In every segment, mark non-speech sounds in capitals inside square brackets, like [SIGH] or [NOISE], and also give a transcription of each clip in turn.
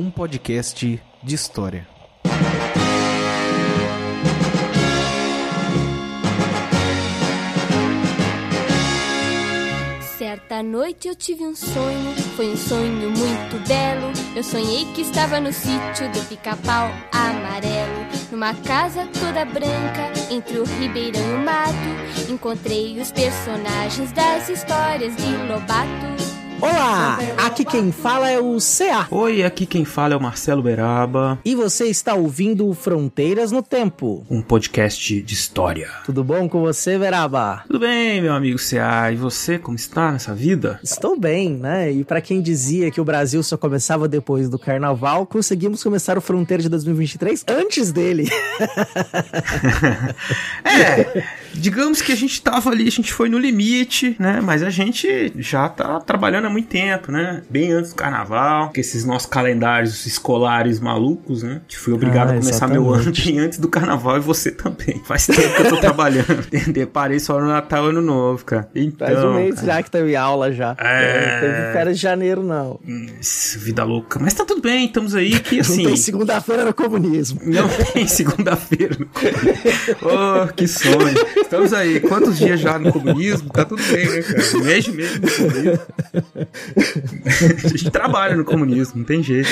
um podcast de história. Certa noite eu tive um sonho, foi um sonho muito belo. Eu sonhei que estava no sítio do pica-pau amarelo. Numa casa toda branca, entre o ribeirão e o mato. Encontrei os personagens das histórias de Lobato. Olá, aqui quem fala é o CA. Oi, aqui quem fala é o Marcelo Beraba, E você está ouvindo Fronteiras no Tempo. um podcast de história. Tudo bom com você, Veraba? Tudo bem, meu amigo CA? E você, como está nessa vida? Estou bem, né? E pra quem dizia que o Brasil só começava depois do carnaval, conseguimos começar o Fronteira de 2023 antes dele. [LAUGHS] É, digamos que a gente tava ali, a gente foi no limite, né? Mas a gente já tá trabalhando há muito tempo, né? Bem antes do carnaval, que esses nossos calendários escolares malucos, né? Que fui obrigado Ah, a começar meu ano exatamente. bem antes do carnaval e você também. Faz tempo que eu tô [LAUGHS] trabalhando. Entendeu? Parei só no Natal e Ano Novo, cara. Então, Faz um mês cara, já que teve aula já. É. Não teve férias de janeiro, não. Isso, vida louca. Mas tá tudo bem, estamos aí que [LAUGHS] Não assim. tem segunda-feira no comunismo. Não tem segunda-feira no comunismo. [LAUGHS] Oh, que sonho. Estamos aí. Quantos dias já no comunismo? Tá tudo bem, né, cara? Mês de mês no comunismo. A gente trabalha no comunismo, não tem jeito.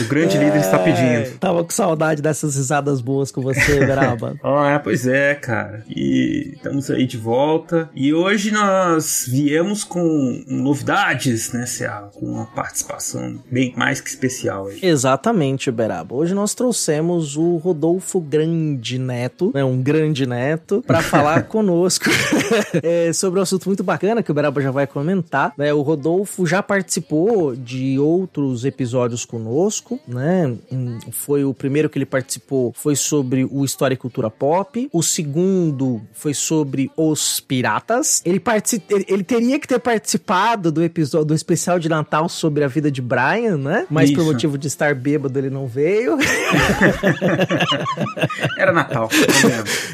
O grande líder está É, pedindo. Tava com saudade dessas risadas boas com você, Veraba. [LAUGHS] Ah, pois é, cara. E estamos aí de volta. E hoje nós viemos com novidades, né, Ceará? Com uma participação bem mais que especial aí. Exatamente, Beraba. Hoje nós trouxemos o Rodolfo Grande Neto, né, um grande neto, para falar conosco [LAUGHS] é, sobre um assunto muito bacana que o Beraba já vai comentar. né? O Rodolfo já participou de outros episódios conosco, né? Foi o primeiro que ele participou foi sobre o História e Cultura Pop. O segundo foi sobre os piratas. Ele, ele, ele teria que ter participado do episódio do especial de Natal sobre a vida de Brian, né? Mas por Isso. motivo de estar bêbado ele não veio. [LAUGHS] Era Natal.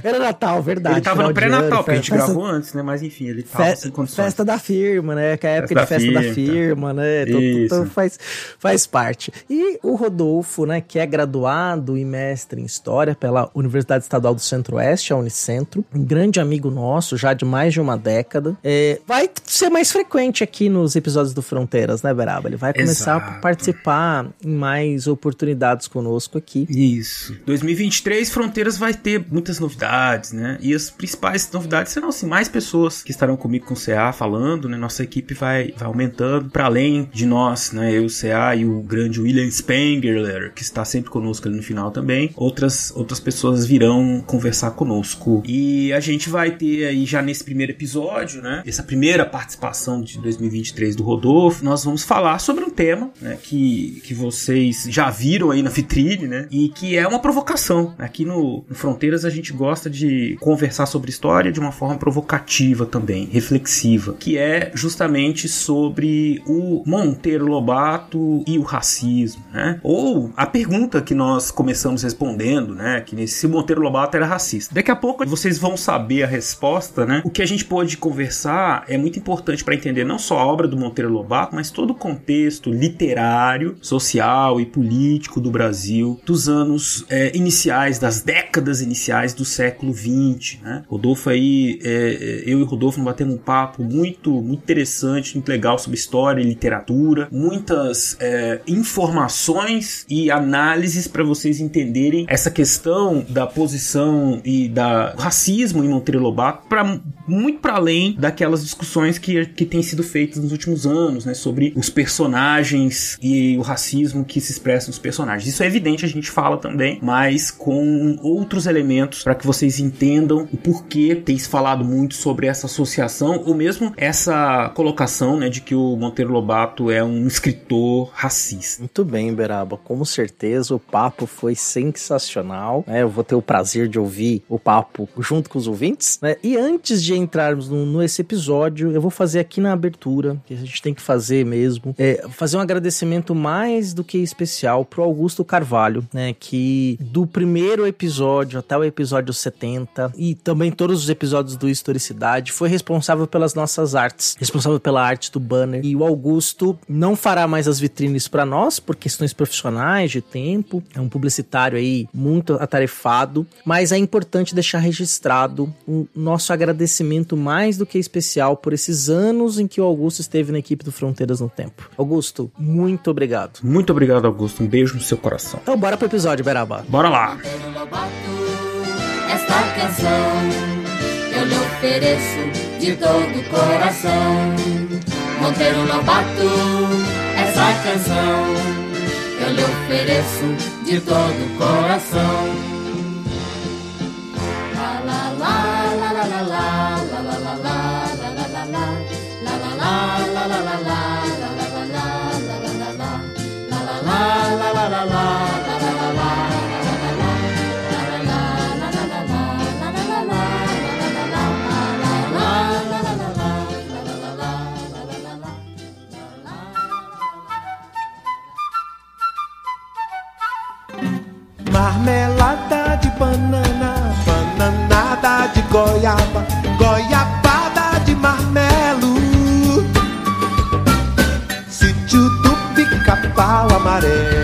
Era Natal, verdade. Ele tava no pré-natal, porque a gente festa- gravou antes, né? Mas enfim, ele tava Fe- sem condições. festa da firma, né? Que é a época Festa de da festa da firma, firma, né? Tudo- Isso. tudo faz, faz parte. E o Rodolfo, né? Que é graduado e mestre em História pela Universidade Estadual do Centro-Oeste, a Unicentro. Um grande amigo nosso, já de mais de uma década. É, vai ser mais frequente aqui nos episódios do Fronteiras, né, Beraba? Ele vai começar a Exato. participar em mais oportunidades conosco aqui. Isso. 2023, Fronteiras vai ter muitas novidades, né? E as principais novidades serão, assim, mais pessoas que estarão comigo com o CA falando, né? Nossa equipe vai, vai aumentando para além de nós, né? Eu, o CA e o grande William Spengler, que está sempre conosco ali no final também. Outras, outras pessoas virão conversar conosco. E a gente vai ter aí já nesse primeiro episódio, né? Essa primeira participação de 2023 do Rodolfo, nós vamos falar sobre um tema, né? Que, que vocês já viram aí na vitrine, né? E que é uma provocação. Aqui no, no Fronteiras a gente gosta de conversar sobre história de uma forma provocativa também, reflexiva, que é justamente sobre o Monteiro Lobato e o racismo, né? Ou a pergunta que nós começamos respondendo, né? Que se Monteiro Lobato era racista. Daqui a pouco vocês vão saber a resposta, né? O que a gente pode conversar é muito importante para entender não só a obra do Monteiro Lobato, mas todo o contexto literário, social e político do Brasil dos anos é, iniciais, das décadas iniciais do século XX, né? Rodolfo aí, é, é, eu e Rodolfo batemos um papo muito, muito interessante, muito legal sobre história e literatura, muitas é, informações e análises para vocês entenderem essa questão da posição e da racismo em Monteiro Lobato para muito para além daquelas discussões que, que têm sido feitas nos últimos anos, né, sobre os personagens e o racismo que se expressa nos personagens. Isso é evidente, a gente fala também, mas com outros elementos para que vocês entendam o porquê tem se falado muito sobre essa associação ou mesmo essa colocação, né, de que o Monteiro Lobato é um escritor racista. Muito bem, Beraba. Com certeza o papo foi sensacional. Né? Eu vou ter o prazer de ouvir o papo junto com os ouvintes. Né? E antes de entrarmos no, nesse episódio, eu vou fazer aqui na abertura, que a gente tem que fazer mesmo, é, fazer um agradecimento mais do que especial pro Augusto Carvalho, né? Que do primeiro episódio até o episódio 70 e também todos os episódios do Historicidade foi responsável pelas nossas artes, responsável pela arte do banner. E o Augusto não fará mais as vitrines para nós por questões profissionais, de tempo. É um publicitário aí muito atarefado, mas é importante deixar registrado o nosso agradecimento mais do que especial por esses anos em que o Augusto esteve na equipe do Fronteiras no Tempo. Augusto, muito obrigado. Muito obrigado, Augusto. Um beijo no seu coração. Então bora pro episódio, Beraba. Bora lá. Esta canção eu lhe ofereço de todo o coração. Monteiro Lobato, essa canção eu lhe ofereço de todo o coração. Goiaba, goiabada de marmelo. Sítio do pica-pau amarelo.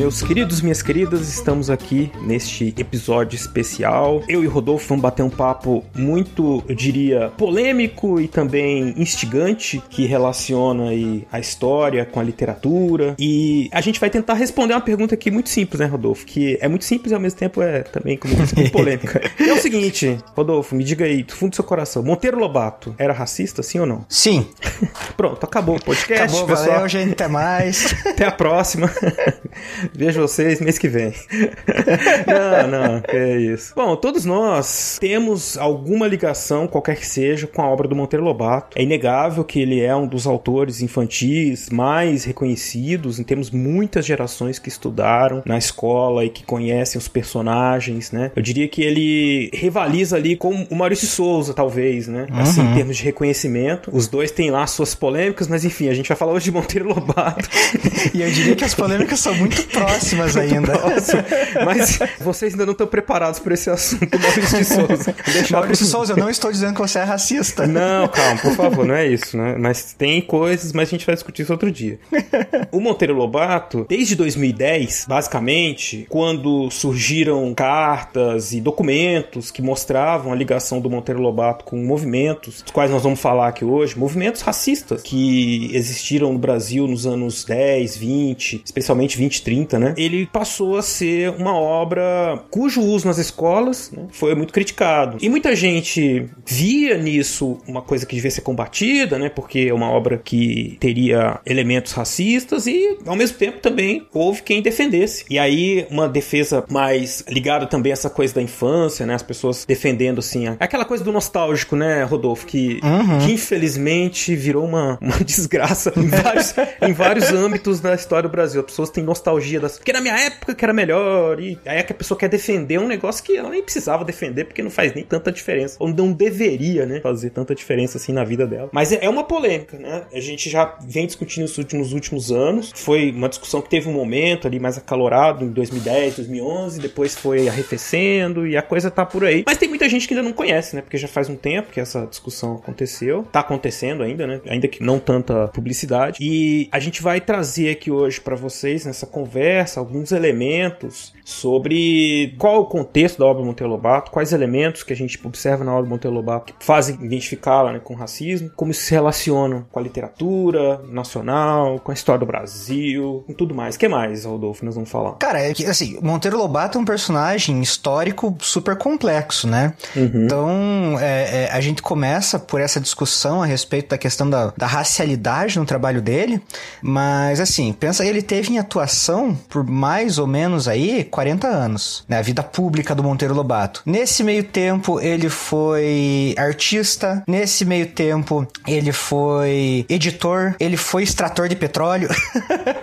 Meus queridos, minhas queridas, estamos aqui neste episódio especial. Eu e o Rodolfo vamos bater um papo muito, eu diria, polêmico e também instigante, que relaciona aí a história com a literatura. E a gente vai tentar responder uma pergunta aqui muito simples, né, Rodolfo? Que é muito simples e ao mesmo tempo é também, como disse, muito [LAUGHS] polêmica. é o seguinte, Rodolfo, me diga aí, do fundo do seu coração, Monteiro Lobato era racista, sim ou não? Sim. [LAUGHS] Pronto, acabou o podcast, Acabou, pessoal. valeu, gente, até mais. [LAUGHS] Até a próxima. Vejo vocês mês que vem. [LAUGHS] não, não, é isso. Bom, todos nós temos alguma ligação, qualquer que seja, com a obra do Monteiro Lobato. É inegável que ele é um dos autores infantis mais reconhecidos. Temos muitas gerações que estudaram na escola e que conhecem os personagens, né? Eu diria que ele rivaliza ali com o Maurício Souza, talvez, né? Assim, em termos de reconhecimento. Os dois têm lá suas polêmicas, mas enfim, a gente vai falar hoje de Monteiro Lobato. [LAUGHS] E eu diria que as polêmicas são muito próximas ainda. Mas vocês ainda não estão preparados para esse assunto, Maurício de Souza. [LAUGHS] Deixa Maurício de Souza, eu não estou dizendo que você é racista. Não, [LAUGHS] calma, por favor, não é isso, né? Mas tem coisas, mas a gente vai discutir isso outro dia. O Monteiro Lobato, desde 2010, basicamente, quando surgiram cartas e documentos que mostravam a ligação do Monteiro Lobato com movimentos, dos quais nós vamos falar aqui hoje, movimentos racistas que existiram no Brasil nos anos 10, 20, especialmente 20, 30, né? Ele passou a ser uma obra cujo uso nas escolas né, foi muito criticado. E muita gente via nisso uma coisa que devia ser combatida, né? Porque é uma obra que teria elementos racistas e, ao mesmo tempo, também houve quem defendesse. E aí, uma defesa mais ligada também a essa coisa da infância, né? As pessoas defendendo, assim, aquela coisa do nostálgico, né, Rodolfo? Que, uhum. que infelizmente virou uma, [LAUGHS] uma desgraça em vários, em vários âmbitos da história do Brasil. As pessoas têm nostalgia porque na minha época que era melhor. E aí é que a pessoa quer defender um negócio que ela nem precisava defender, porque não faz nem tanta diferença. Ou não deveria, né? Fazer tanta diferença assim na vida dela. Mas é é uma polêmica, né? A gente já vem discutindo isso nos últimos anos. Foi uma discussão que teve um momento ali mais acalorado em 2010, 2011. Depois foi arrefecendo e a coisa tá por aí. Mas tem muita gente que ainda não conhece, né? Porque já faz um tempo que essa discussão aconteceu. Tá acontecendo ainda, né? Ainda que não tanta publicidade. E a gente vai trazer aqui hoje para vocês nessa conversa alguns elementos sobre qual o contexto da obra Monteiro Lobato, quais elementos que a gente observa na obra Monteiro Lobato que fazem identificá-la né, com o racismo, como isso se relaciona com a literatura nacional, com a história do Brasil, com tudo mais. O que mais, Rodolfo, nós vamos falar? Cara, é que, assim, Monteiro Lobato é um personagem histórico super complexo, né? Uhum. Então, é, é, a gente começa por essa discussão a respeito da questão da, da racialidade no trabalho dele, mas, assim, pensa, ele teve em atuação por mais ou menos aí 40 anos, né? A vida pública do Monteiro Lobato. Nesse meio tempo, ele foi artista, nesse meio tempo, ele foi editor, ele foi extrator de petróleo.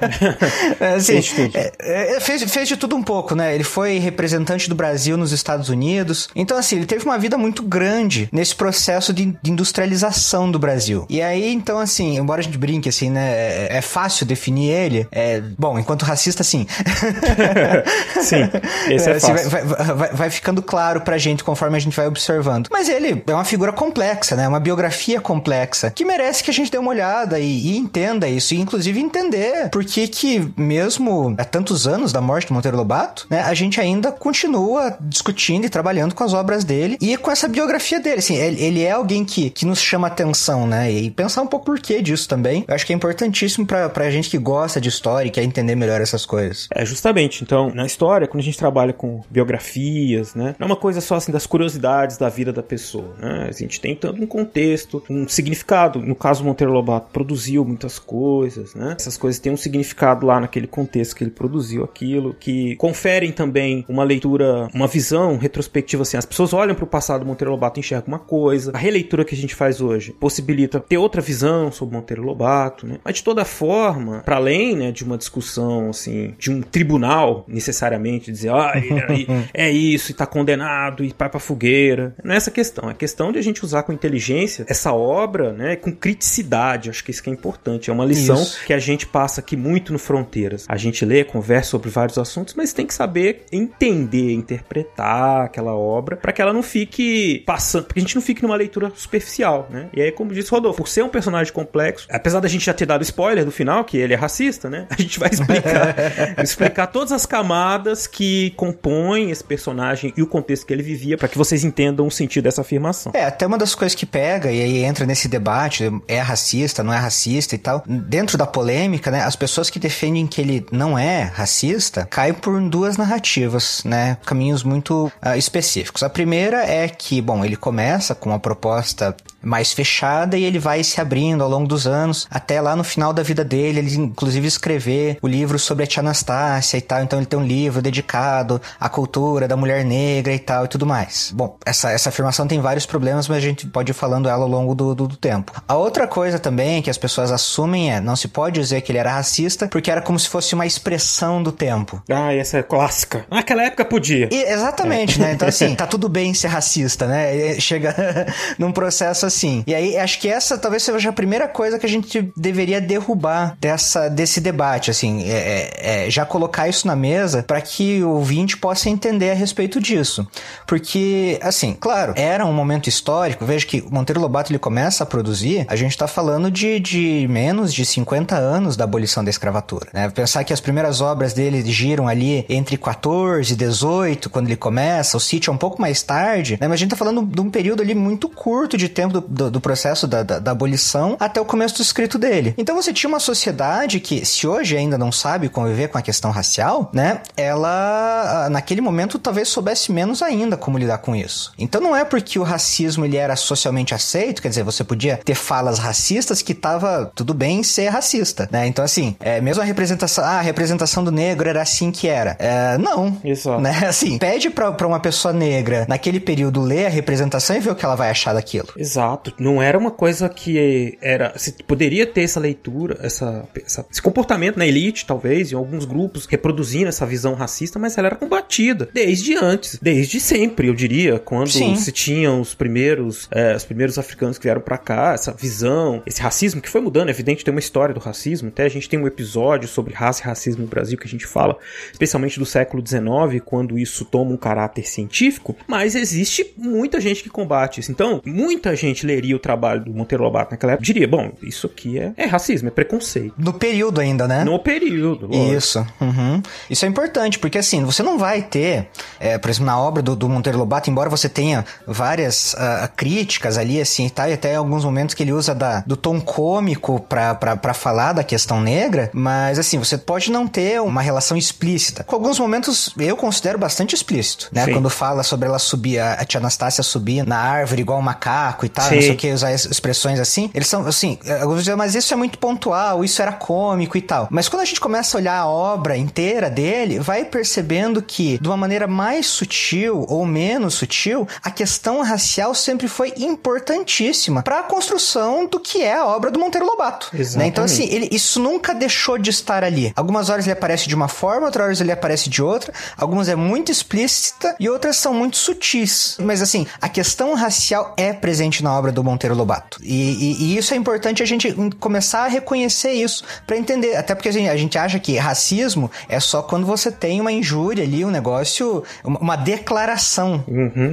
[LAUGHS] assim, é, é, fez, fez de tudo um pouco, né? Ele foi representante do Brasil nos Estados Unidos. Então, assim, ele teve uma vida muito grande nesse processo de, de industrialização do Brasil. E aí, então, assim, embora a gente brinque, assim, né? É, é fácil definir ele. É, bom, enquanto racista, sim. [LAUGHS] sim, esse é, assim, fácil. Vai, vai, vai, ficando claro pra gente conforme a gente vai observando. Mas ele é uma figura complexa, né? Uma biografia complexa que merece que a gente dê uma olhada e, e entenda isso. E, inclusive, entender por que que, mesmo há tantos anos da morte do Monteiro Lobato, né? A gente ainda continua discutindo e trabalhando com as obras dele e com essa biografia dele. Assim, ele, ele é alguém que, que nos chama atenção, né? E pensar um pouco por que disso também. Eu acho que é importantíssimo pra, pra gente que gosta de história e quer entender melhor essas coisas. É, justamente. Então, na história, quando a gente trabalha com biografias, né? Não é uma coisa só assim das curiosidades da vida da pessoa, né? A gente tem tanto um contexto, um significado. No caso, Monteiro Lobato produziu muitas coisas, né? Essas coisas têm um significado lá naquele contexto que ele produziu aquilo, que conferem também uma leitura, uma visão retrospectiva assim. As pessoas olham para o passado do Monteiro Lobato e enxergam uma coisa. A releitura que a gente faz hoje possibilita ter outra visão sobre Monteiro Lobato, né? Mas de toda forma, para além, né, de uma discussão assim, de um tribunal necessariamente dizer, ah, [LAUGHS] é isso e tá condenado e vai pra fogueira. Não é essa questão, é questão de a gente usar com inteligência essa obra, né, com criticidade. Acho que isso que é importante. É uma lição isso. que a gente passa aqui muito no Fronteiras. A gente lê, conversa sobre vários assuntos, mas tem que saber entender, interpretar aquela obra para que ela não fique passando, porque a gente não fique numa leitura superficial, né? E aí, como disse Rodolfo, por ser um personagem complexo, apesar da gente já ter dado spoiler do final, que ele é racista, né? [LAUGHS] A gente vai explicar, [LAUGHS] explicar todas as camadas que compõem esse personagem e o contexto que ele vivia para que vocês entendam o sentido dessa afirmação. É, até uma das coisas que pega e aí entra nesse debate, é racista, não é racista e tal. Dentro da polêmica, né, as pessoas que defendem que ele não é racista caem por duas narrativas, né, caminhos muito uh, específicos. A primeira é que, bom, ele começa com uma proposta mais fechada e ele vai se abrindo ao longo dos anos, até lá no final da vida dele, ele inclusive escrever o livro sobre a tia Anastácia e tal, então ele tem um livro dedicado à cultura da mulher negra e tal e tudo mais. Bom, essa, essa afirmação tem vários problemas, mas a gente pode ir falando ela ao longo do, do, do tempo. A outra coisa também que as pessoas assumem é, não se pode dizer que ele era racista, porque era como se fosse uma expressão do tempo. Ah, essa é clássica. Naquela época podia. E, exatamente, é. né? Então assim, [LAUGHS] tá tudo bem ser racista, né? Chega [LAUGHS] num processo assim assim. E aí, acho que essa talvez seja a primeira coisa que a gente deveria derrubar dessa, desse debate, assim, é, é, é já colocar isso na mesa para que o ouvinte possa entender a respeito disso. Porque, assim, claro, era um momento histórico, veja que Monteiro Lobato ele começa a produzir, a gente tá falando de, de menos de 50 anos da abolição da escravatura, né? Pensar que as primeiras obras dele giram ali entre 14 e 18, quando ele começa, o sítio é um pouco mais tarde, né? Mas a gente tá falando de um período ali muito curto de tempo do, do, do processo da, da, da, abolição até o começo do escrito dele. Então você tinha uma sociedade que, se hoje ainda não sabe conviver com a questão racial, né, ela ah, naquele momento talvez soubesse menos ainda como lidar com isso. Então não é porque o racismo ele era socialmente aceito, quer dizer, você podia ter falas racistas que tava tudo bem ser racista, né? Então assim, é, mesmo a representação, ah, a representação do negro era assim que era. É, não. Isso. Né? [LAUGHS] Assim, pede pra, pra uma pessoa negra naquele período ler a representação e ver o que ela vai achar daquilo. Exato fato, não era uma coisa que era. Se poderia ter essa leitura, essa, essa, esse comportamento na elite, talvez, em alguns grupos, reproduzindo essa visão racista, mas ela era combatida desde antes, desde sempre, eu diria, quando Sim. se tinham os primeiros, é, os primeiros africanos que vieram para cá, essa visão, esse racismo que foi mudando, é evidente, tem uma história do racismo, até a gente tem um episódio sobre raça e racismo no Brasil que a gente fala, especialmente do século XIX, quando isso toma um caráter científico, mas existe muita gente que combate isso. Então, muita gente gente leria o trabalho do Monteiro Lobato naquela época, diria, bom, isso aqui é, é racismo, é preconceito. No período ainda, né? No período. lógico. Isso. uhum. Isso é importante, porque assim, você não vai ter, é, por exemplo, na obra do, do Monteiro Lobato, embora você tenha várias ah, críticas ali, assim, tá? E até alguns momentos que ele usa da, do tom cômico pra, pra, pra falar da questão negra, mas assim, você pode não ter uma relação explícita. Com alguns momentos eu considero bastante explícito, né? Sim. Quando fala sobre ela subir, a, a tia Anastácia subir na árvore igual um macaco e tal, Sim. não sei o que, usar es- expressões assim. Eles são, assim, alguns dizem, mas isso é muito pontual, isso era cômico e tal. Mas quando a gente começa a olhar a obra inteira dele, vai percebendo que, de uma maneira mais sutil ou menos sutil, a questão racial sempre foi importantíssima para a construção do que é a obra do Monteiro Lobato. né? Então, assim, ele, isso nunca deixou de estar ali. Algumas horas ele aparece de uma forma, outras horas ele aparece de outra. Algumas é muito explícita e outras são muito sutis. Mas, assim, a questão racial é presente na obra do Monteiro Lobato. E, e- e isso é importante a gente começar a reconhecer isso para entender. Até porque a gente, a gente acha que racismo é só quando você tem uma injúria ali, um negócio, uma, declaração.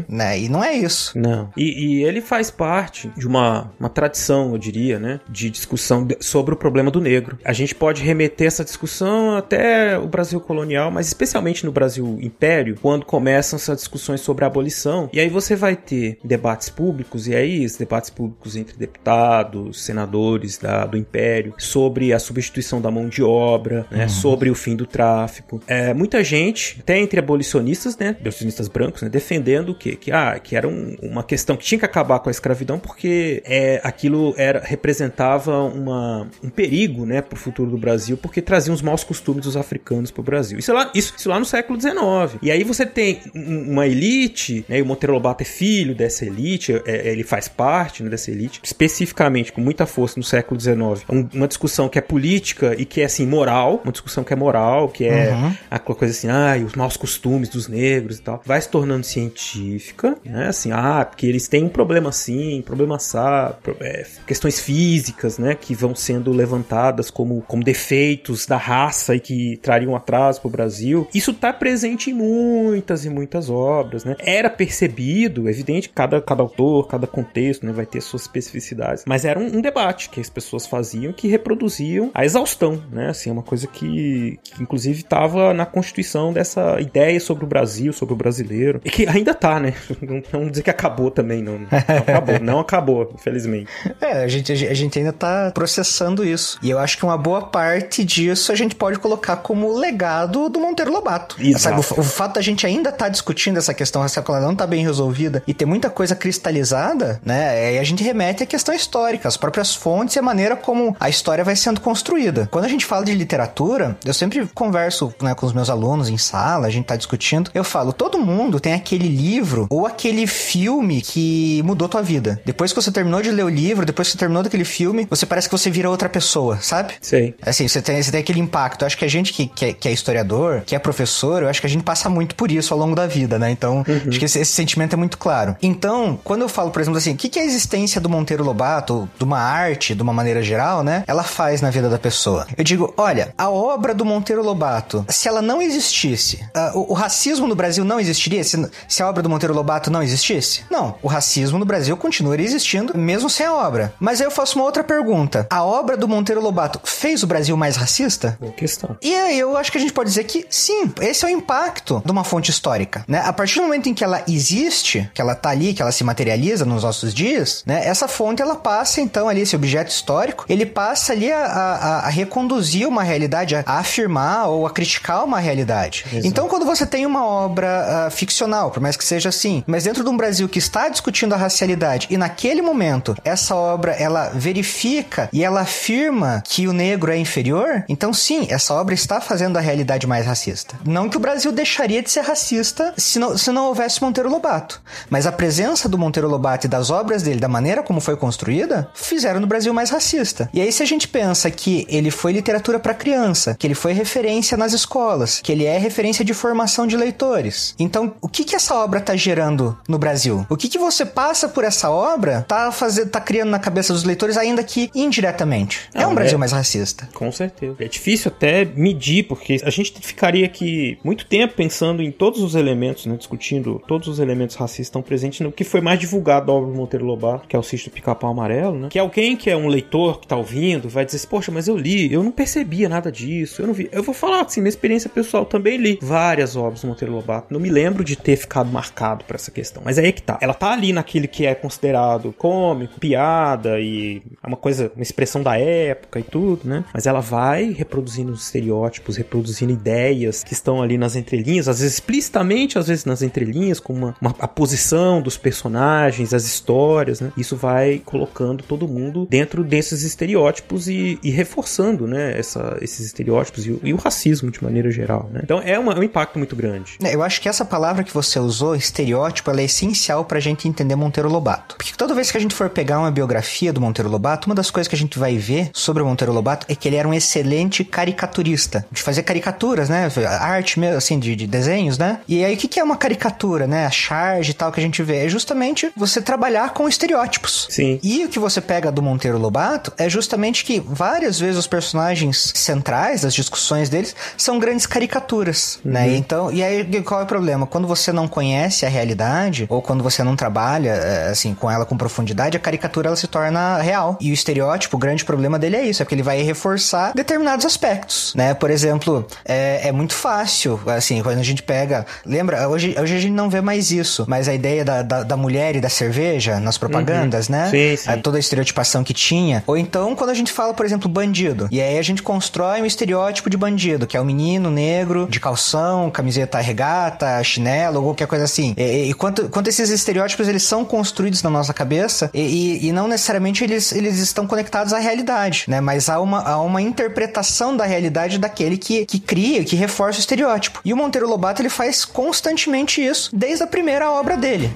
Né? E não é isso. Não. E, e ele faz parte de uma, uma tradição, eu diria, né? De discussão sobre o problema do negro. A gente pode remeter essa discussão até o Brasil colonial, mas especialmente no Brasil império, quando começam essas discussões sobre a abolição. E aí você vai ter debates públicos, e aí os debates públicos entre deputados, senadores da, do império, sobre a substituição da mão de obra, né? Sobre o fim do tráfico. É, muita gente, até entre abolicionistas, né? Abolicionistas brancos, né? Defendendo o quê? Que, ah, que era um- uma questão que tinha que acabar com a escravidão porque é, aquilo era, representava uma, um perigo, né? Pro futuro do Brasil, porque trazia os maus costumes dos africanos pro Brasil. Isso lá, isso, isso lá no século XIX. E aí você tem um- uma elite, né? E o Monteiro Lobato é filho dessa elite, é- ele faz parte né, dessa elite, especificamente com muita força no século XIX. Um- uma discussão que é política e que é assim moral, uma discussão que é moral, que é Uhum. aquela coisa assim, ah, os maus costumes dos negros e tal, vai se tornando científica, né? Assim, ah, porque eles têm um problema assim, problema assado, é, questões físicas, né? Que vão sendo levantadas como, como defeitos da raça e que trariam atraso pro Brasil. Isso tá presente em muitas e muitas obras, né? Era percebido, evidente, cada, cada autor, cada contexto, né? Vai ter suas especificidades. Mas era um, um debate que as pessoas faziam que reproduziam a exaustão, né? Assim, é uma coisa que, que inclusive estava na constituição dessa ideia sobre o Brasil, sobre o brasileiro. E que ainda tá, né? [LAUGHS] Não, não dizer que acabou também, não. Não acabou, não acabou, infelizmente. É, a gente, a gente ainda tá processando isso. E eu acho que uma boa parte disso a gente pode colocar como legado do Monteiro Lobato. Exato. Sabe, o, o fato da gente ainda tá discutindo essa questão racial, ela não tá bem resolvida, e ter muita coisa cristalizada, né? E a gente remete à questão histórica, as próprias fontes e a maneira como a história vai sendo construída. Quando a gente fala de literatura, eu sempre converso né, com os meus alunos em sala, a gente tá discutindo, eu falo, todo mundo tem aquele livro ou aquele filme que mudou tua vida. Depois que você terminou de ler o livro, depois que você terminou daquele filme, você parece que você vira outra pessoa, sabe? Sei. Assim, você tem, você tem aquele impacto. Eu acho que a gente que, que, é, que é historiador, que é professor, eu acho que a gente passa muito por isso ao longo da vida, né? Então, acho que esse, esse sentimento é muito claro. Então, quando eu falo, por exemplo, assim, que, que a existência do Monteiro Lobato, de uma arte, de uma maneira geral, né? Ela faz na vida da pessoa. Eu digo, olha, a obra do Monteiro Lobato, se ela não existisse, ah, o, o racismo no Brasil não existiria se, se a obra do Monteiro Lobato não existisse? Não, o racismo no Brasil continuaria existindo, mesmo sem a obra. Mas aí eu faço uma outra pergunta. A obra do Monteiro Lobato fez o Brasil mais racista? Boa questão. E aí eu acho que a gente pode dizer que sim, esse é o impacto de uma fonte histórica, né? A partir do momento em que ela existe, que ela tá ali, que ela se materializa nos nossos dias, né? Essa fonte ela passa então ali esse objeto histórico, ele passa ali a, a- a reconduzir uma realidade, a, a afirmar ou a criticar uma realidade. Então quando você tem uma obra ah, ficcional, por mais que seja assim, mas dentro de um Brasil que está discutindo a racialidade e naquele momento essa obra ela verifica e ela afirma que o negro é inferior, então sim, essa obra está fazendo a realidade mais racista. Não que o Brasil deixaria de ser racista se não, se não houvesse Monteiro Lobato, mas a presença do Monteiro Lobato e das obras dele, da maneira como foi construída, fizeram no Brasil mais racista. E aí se a gente pensa que ele foi literatura para criança, que ele foi referência nas escolas, que ele é referência de formação de leitores. Então, o que que essa obra tá gerando no Brasil? O que que você passa por essa obra tá fazendo, tá criando na cabeça dos leitores ainda que indiretamente? é Não, um Brasil é- mais racista. Com certeza. É difícil até medir, porque a gente ficaria aqui muito tempo pensando em todos os elementos, né? Discutindo todos os elementos racistas estão presentes no que foi mais divulgado da obra do Monteiro Lobato, que é o do Pica-Pau Amarelo, né? Que alguém que é um leitor que tá ouvindo vai dizer assim, poxa, mas eu li, eu não percebia nada disso, eu não vi. Eu vou falar assim, minha experiência pessoal, também li várias obras do Monteiro Lobato. Não me lembro de ter ficado marcado por essa questão. Mas é aí que tá. Ela tá ali naquele que é considerado cômico, piada e é uma coisa, uma expressão da época e tudo, né? Mas ela vai reproduzindo os estereótipos, reproduzindo ideias que estão ali nas entrelinhas, às vezes explicitamente, às vezes nas entrelinhas, com uma, uma a posição dos personagens, as histórias, né? Isso vai colocando todo mundo dentro desses estereótipos e, e reforçando, né? Essa, esses estereótipos e o, e o racismo de maneira geral, né? Então é, uma, é um impacto muito grande. Eu acho que essa palavra que você usou, estereótipo, ela é essencial pra gente entender Monteiro Lobato. Porque toda vez que a gente for pegar uma biografia do Monteiro Lobato, uma das coisas que a gente vai ver sobre o Monteiro Lobato é que ele era um excelente caricaturista, de fazer caricaturas, né? Arte mesmo, assim, de, de desenhos, né? E aí, o que, que é uma caricatura, né? A charge e tal que a gente vê é justamente você trabalhar com estereótipos. Sim. E o que você pega do Monteiro Lobato é justamente que várias vezes os personagens centrais, as discussões deles, são grandes caricaturas, Uhum. né? Então, e aí qual é o problema? Quando você não conhece a realidade ou quando você não trabalha eh, assim com ela com profundidade, a caricatura ela se torna real. E o estereótipo, o grande problema dele é isso, é que ele vai reforçar determinados aspectos, né? Por exemplo, é, é muito fácil, assim, quando a gente pega, lembra? Hoje, hoje a gente não vê mais isso, mas a ideia da, da, da mulher e da cerveja nas propagandas, né? Sim, sim. A- toda a estereotipação que tinha. Ou então, quando a gente fala, por exemplo, bandido. E aí a gente constrói um estereótipo de bandido, que é o menino negro, de calção, camiseta regata, chinelo, ou qualquer coisa assim. E, e- e quanto, quanto esses estereótipos eles são construídos na nossa cabeça, e, e- e não necessariamente eles, eles estão conectados à realidade, né? Mas há uma, há uma interpretação da realidade daquele que, que cria, que reforça o estereótipo. E o Monteiro Lobato, ele faz constantemente isso, desde a primeira obra dele.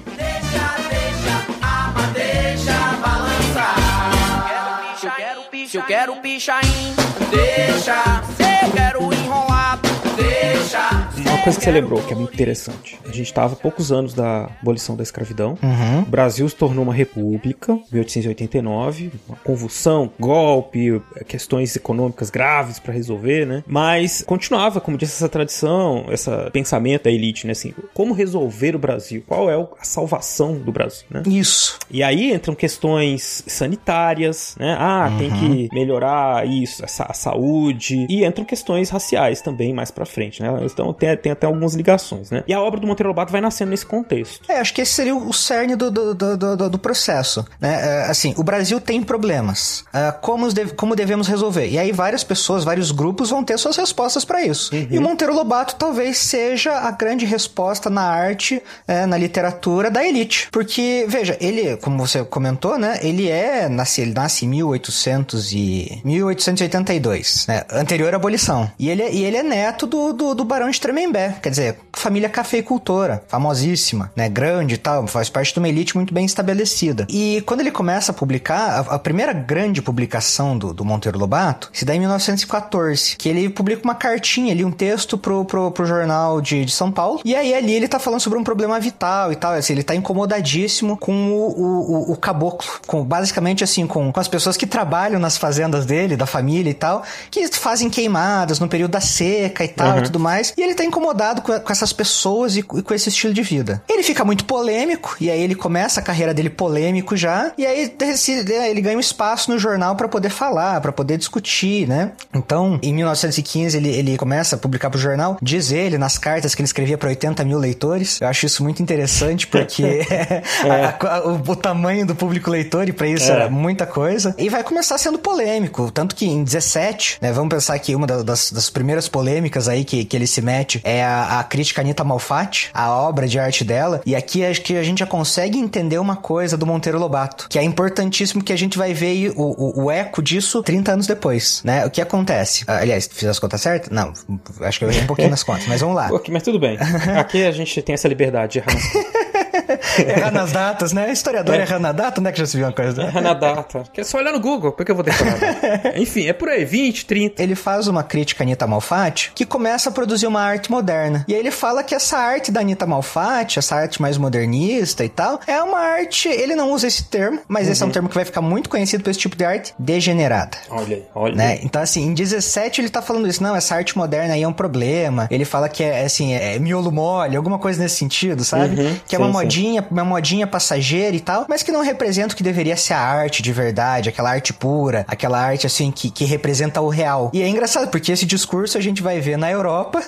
Se eu quero pichain, deixa. Se eu quero enrolado, deixa. Coisa que você lembrou que é muito interessante. A gente estava há poucos anos da abolição da escravidão. Uhum. O Brasil se tornou uma república, 1889, uma convulsão, golpe, questões econômicas graves para resolver, né? Mas continuava, como disse essa tradição, esse pensamento da elite, né? Assim, como resolver o Brasil? Qual é a salvação do Brasil, né? Isso. E aí entram questões sanitárias, né? Ah, tem que melhorar isso, a, sa- a saúde. E entram questões raciais também mais pra frente, né? Então tem, tem até algumas ligações, né? E a obra do Monteiro Lobato vai nascendo nesse contexto. É, acho que esse seria o cerne do, do, do, do- do processo. Né? É, assim, o Brasil tem problemas. É, como, deve- como devemos resolver? E aí várias pessoas, vários grupos vão ter suas respostas para isso. E o Monteiro Lobato talvez seja a grande resposta na arte, é, na literatura da elite. Porque, veja, ele, como você comentou, né? Ele é, nasce, ele nasce em 1800 e... 1882, né? Anterior à abolição. E ele, é- e ele é neto do, do, do Barão de Tremembé. Quer dizer, família cafeicultora, famosíssima, né? Grande e tal, faz parte de uma elite muito bem estabelecida. E quando ele começa a publicar, a, a primeira grande publicação do, do Monteiro Lobato se dá em 1914, que ele publica uma cartinha ali, um texto pro, pro, pro jornal de, de São Paulo. E aí ali ele tá falando sobre um problema vital e tal, assim, ele tá incomodadíssimo com o, o, o- o caboclo, com basicamente assim, com, com as pessoas que trabalham nas fazendas dele, da família e tal, que fazem queimadas no período da seca e tal Uhum. e tudo mais. E ele tá incomodado com, com essas pessoas e, com- e com esse estilo de vida. Ele fica muito polêmico, e aí ele começa a carreira dele polêmico já, e aí decide- ele ganha um espaço no jornal pra poder falar, pra poder discutir, né? Então, em 1915, ele, ele começa a publicar pro jornal, diz ele nas cartas que ele escrevia pra 80 mil leitores. Eu acho isso muito interessante, porque [LAUGHS] [LAUGHS] a- a- o, o tamanho do público leitor, e pra isso É. era muita coisa. E vai começar sendo polêmico. Tanto que em 17, né? Vamos pensar que uma da- das, das primeiras polêmicas aí que, que ele se mete é a, a crítica Anitta Malfatti, a obra de arte dela. E aqui acho que a gente já consegue entender uma coisa do Monteiro Lobato, que é importantíssimo que a gente vai ver o, o, o eco disso 30 anos depois, né? O que acontece? Ah, Aliás, fiz as contas certas? Não, acho que eu errei um pouquinho nas contas, mas vamos lá. [LAUGHS] Ok, mas tudo bem. Aqui a gente tem essa liberdade de errar. [LAUGHS] [LAUGHS] Errar nas datas, né? Historiador É. errar na data, onde é que já se viu uma coisa? Errar na data. [LAUGHS] Que é só olhar no Google, porque eu vou decorar. [LAUGHS] Enfim, é por aí, 20, 30. Ele faz uma crítica à Anitta Malfatti que começa a produzir uma arte moderna. E aí ele fala que essa arte da Anitta Malfatti, essa arte mais modernista e tal, é uma arte, ele não usa esse termo, mas esse é um termo que vai ficar muito conhecido por esse tipo de arte, degenerada. Olha aí, olha Né? aí. Então, assim, em 17 ele tá falando isso. Não, essa arte moderna aí é um problema. Ele fala que é, assim, é miolo mole, alguma coisa nesse sentido, sabe? Uhum, que é uma sim, sim. modinha, uma modinha passageira e tal, mas que não representa o que deveria ser a arte de verdade, aquela arte pura, aquela arte assim que, que representa o real. E é engraçado, porque esse discurso a gente vai ver na Europa,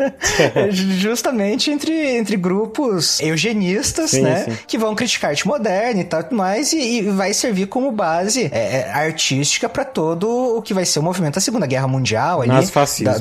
[LAUGHS] justamente entre, entre grupos eugenistas, Sim, né? sim. Que vão criticar arte moderna e tal mais, e, e vai servir como base é, é, artística para todo o que vai ser o movimento da Segunda Guerra Mundial ali.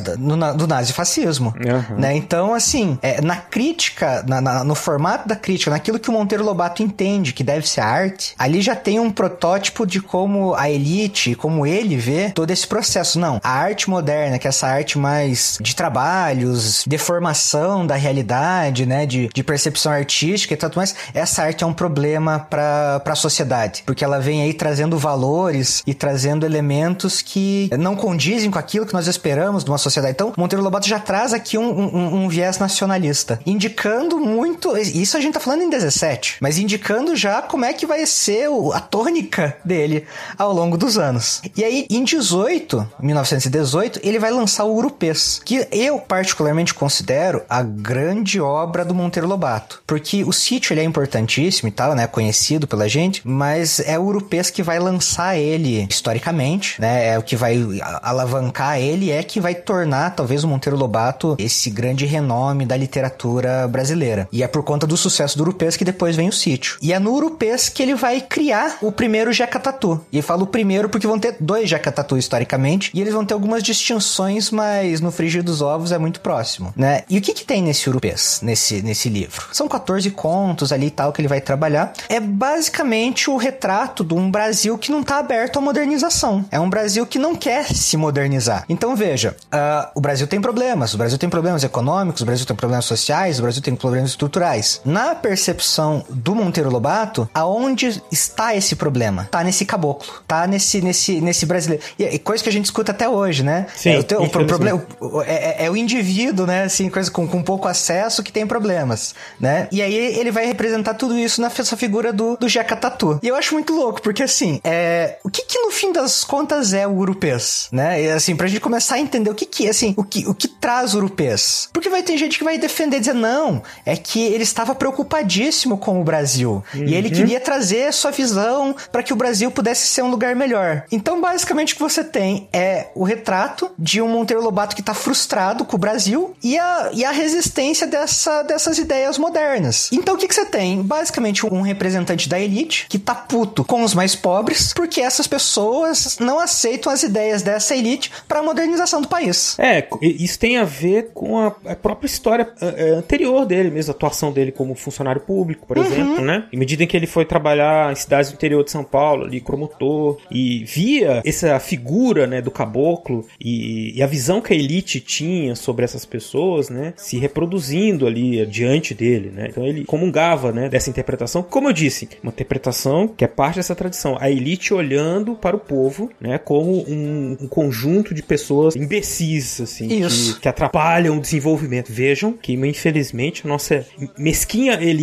Da- da- no, na- do nazifascismo. Aham. Né? Então, assim, é, na crítica, na- na- no formato da crítica, naquilo que o Monteiro Lobato entende que deve ser arte, ali já tem um protótipo de como a elite, como ele vê todo esse processo. Não, a arte moderna, que é essa arte mais de trabalhos, deformação da realidade, né, de, de percepção artística e tudo mais, essa arte é um problema para a sociedade, porque ela vem aí trazendo valores e trazendo elementos que não condizem com aquilo que nós esperamos de uma sociedade. Então, Monteiro Lobato já traz aqui um, um- um viés nacionalista, indicando muito. Isso a gente tá falando em 17, mas indicando já como é que vai ser a tônica dele ao longo dos anos. E aí, em 18, 1918, ele vai lançar o Urupês, que eu particularmente considero a grande obra do Monteiro Lobato, porque o sítio ele é importantíssimo e tal, né, conhecido pela gente, mas é o Urupês que vai lançar ele historicamente, né, é o que vai alavancar ele, é que vai tornar talvez o Monteiro Lobato esse grande renome da literatura brasileira. E é por conta do sucesso do Urupês que depois vem o sítio. E é no Urupês que ele vai criar o primeiro Jeca Tatu. E eu falo o primeiro porque vão ter dois Jeca Tatu historicamente, e eles vão ter algumas distinções, mas no frigir dos ovos é muito próximo, né? E o que que tem nesse Urupês, nesse, nesse livro? São 14 contos ali e tal que ele vai trabalhar. É basicamente o retrato de um Brasil que não tá aberto à modernização. É um Brasil que não quer se modernizar. Então veja, ah, o Brasil tem problemas, o Brasil tem problemas econômicos, o Brasil tem problemas sociais, o Brasil tem problemas estruturais. Na percepção do Monteiro Lobato, aonde está esse problema? Tá nesse caboclo, tá nesse, nesse, nesse brasileiro. E, e coisa que a gente escuta até hoje, né? Sim, é, o, teu- o problema, é, é- é o indivíduo, né? Assim, coisa com, com pouco acesso que tem problemas, né? E aí ele vai representar tudo isso nessa figura do, do Jeca Tatu. E eu acho muito louco, porque assim, é, o que que no fim das contas é o Urupês, né? E assim, pra gente começar a entender o que que, assim, o que, o que traz o Urupês. Porque vai ter gente que vai defender, dizer, não, é que ele estava preocupadíssimo com o Brasil. E ele Uhum. queria trazer sua visão para que o Brasil pudesse ser um lugar melhor. Então, basicamente, o que você tem é o retrato de um Monteiro Lobato que tá frustrado com o Brasil e a, e a resistência dessa, dessas ideias modernas. Então, o que, que você tem? Basicamente, um representante da elite que tá puto com os mais pobres porque essas pessoas não aceitam as ideias dessa elite para a modernização do país. É, isso tem a ver com a, a própria história é, é, anterior dele mesmo, a atuação dele como funcionário público, por Uhum. exemplo, né? Em medida em que ele foi trabalhar em cidades do interior de São Paulo, ali, promotor, e via essa figura, né, do caboclo e, e a visão que a elite tinha sobre essas pessoas, né, se reproduzindo ali diante dele, né? Então ele comungava, né, dessa interpretação. Como eu disse, uma interpretação que é parte dessa tradição. A elite olhando para o povo, né, como um, um conjunto de pessoas imbecis, assim, que, que atrapalham o desenvolvimento. Vejam que, infelizmente, a nossa mesquinha elite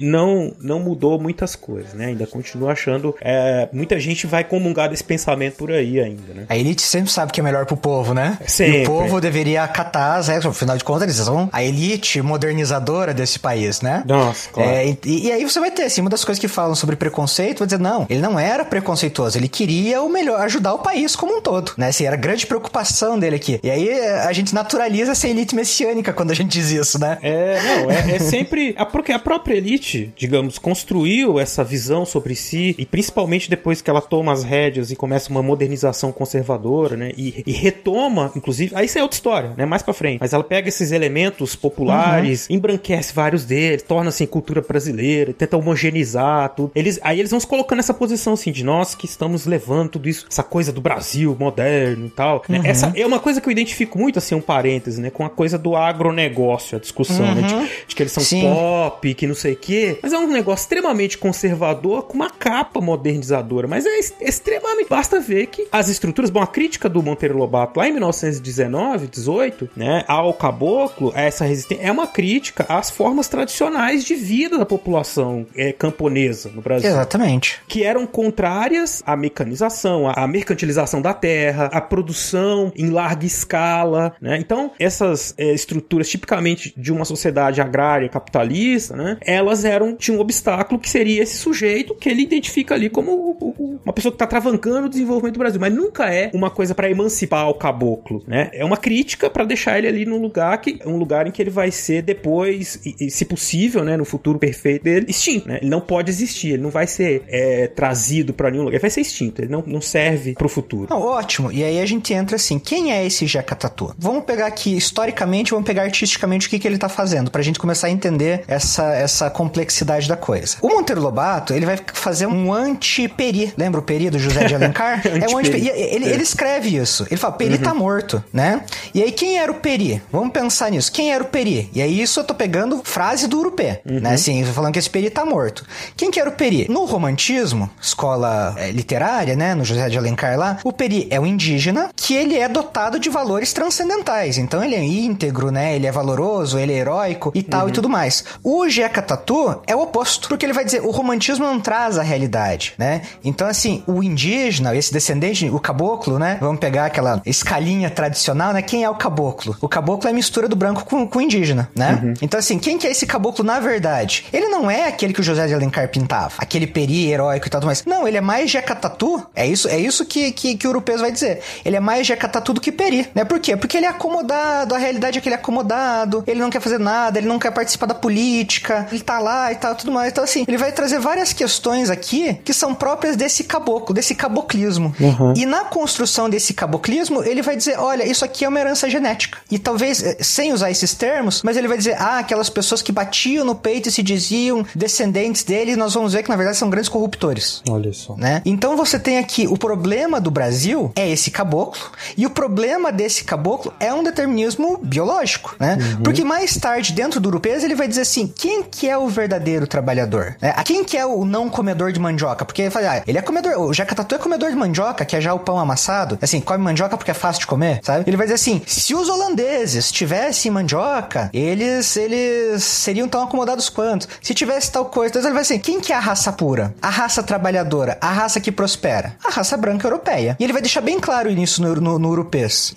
não, não mudou muitas coisas, né? Ainda continua achando. é, muita gente vai comungar desse pensamento por aí ainda, né? A elite sempre sabe que é melhor pro povo, né? Sempre. E o povo deveria acatar as regras, afinal de contas, eles são a elite modernizadora desse país, né? Nossa, claro. É, e, e aí você vai ter, assim, uma das coisas que falam sobre preconceito, vai dizer, não, ele não era preconceituoso, ele queria o melhor, ajudar o país como um todo, né? Assim, era a grande preocupação dele aqui. E aí a gente naturaliza essa elite messiânica quando a gente diz isso, né? É, não, é, é sempre. A, porque a própria elite, digamos, construiu essa visão sobre si, e principalmente depois que ela toma as rédeas e começa uma modernização conservadora, né? E, e retoma, inclusive. Aí isso é outra história, né? Mais pra frente. Mas ela pega esses elementos populares, embranquece vários deles, torna assim cultura brasileira, tenta homogeneizar tudo. Eles, aí eles vão se colocando nessa posição assim, de nós que estamos levando tudo isso, essa coisa do Brasil moderno e tal. né? Uhum. Essa é uma coisa que eu identifico muito, assim, um parêntese, né? Com a coisa do agronegócio, a discussão, né? Uhum. De, de que eles são Sim. pop, que não sei o quê. Mas é um negócio extremamente conservador com uma capa modernizadora. Mas é extremamente. Basta ver que as estruturas. Bom, a crítica do Monteiro Lobato lá em 1919, 18, né? Ao caboclo, a essa resistência, é uma crítica às formas tradicionais de vida da população é, camponesa no Brasil Exatamente. que eram contrárias à mecanização, à mercantilização da terra, à produção em larga escala, né? Então, essas eh, estruturas tipicamente de uma sociedade agrária capitalista, né? Elas eram tinham um obstáculo que seria esse sujeito que ele identifica ali como o- o- uma pessoa que tá travancando o desenvolvimento do Brasil, mas nunca é uma coisa pra emancipar o caboclo, né? É uma crítica pra deixar ele ali num lugar que um lugar em que ele vai ser depois, e, e, se possível, né, no futuro perfeito dele, extinto, né? Ele não pode existir, ele não vai ser é, trazido pra nenhum lugar, ele vai ser extinto, ele não, não serve pro futuro. Não, ótimo. E aí a gente entra assim, quem é esse Jeca Tatu? Vamos pegar aqui historicamente, vamos pegar artisticamente o que, que ele tá fazendo, pra gente começar a entender essa, essa complexidade da coisa. O Monteiro Lobato, ele vai fazer um anti-peri. Lembra o peri do José de Alencar? [LAUGHS] é um anti-peri. Ele, ele escreve isso. Ele fala, peri tá morto, né? E aí, quem era o peri? Vamos pensar nisso. Quem era o peri? E aí, isso eu tô pegando frase do Urupê, né? Assim, falando que esse peri tá morto. Quem que era o peri? No romantismo, escola é, literária, né? No José de Alencar lá, o peri é um indígena que ele é dotado de valores transcendentais. Então, ele é íntegro, né? Ele é valoroso, ele é heróico e tal e tudo mais. O Jeca Tatu é o oposto, porque ele vai dizer, o romantismo não traz a realidade, né? Então, assim, o indígena, esse descendente, o caboclo, né? Vamos pegar aquela escalinha tradicional, né? Quem é o caboclo? O caboclo é a mistura do branco com, com o indígena, né? Então, assim, quem que é esse caboclo na verdade? Ele não é aquele que o José de Alencar pintava, aquele peri heróico e tudo mais. Não, ele é mais Jeca Tatu. É isso, é isso que, que, que o Urupês vai dizer. Ele é mais Jeca Tatu do que peri, né? Por quê? Porque ele é acomodado, a realidade é que ele é acomodado, ele não quer fazer nada, ele não quer participar da política, ele tá lá e tal, tudo mais. Então, assim, ele vai trazer várias questões aqui que são próprias desse caboclo, desse caboclismo. E na construção desse caboclismo, ele vai dizer: olha, isso aqui é uma herança genética. E talvez, eh, sem usar esses termos, mas ele vai dizer: ah, aquelas pessoas que batiam no peito e se diziam descendentes dele, nós vamos ver que na verdade são grandes corruptores Olha só. né? Então você tem aqui o problema do Brasil é esse caboclo e o problema desse caboclo é um determinismo biológico, né? Porque mais tarde dentro do Urupês ele vai dizer assim, quem que é o verdadeiro trabalhador? né? A quem que é o não comedor de mandioca? Porque ele fala, ah, ele é comedor, o Jacatatu é comedor de mandioca, que é já o pão amassado, assim, come mandioca porque é fácil de comer, sabe? Ele vai dizer assim, se os holandeses tivessem mandioca, eles eles seriam tão acomodados quanto. Se tivesse tal coisa, então ele vai assim, quem que é a raça pura? A raça trabalhadora, a raça que prospera? A raça branca europeia. E ele vai deixar bem claro isso no, no, no.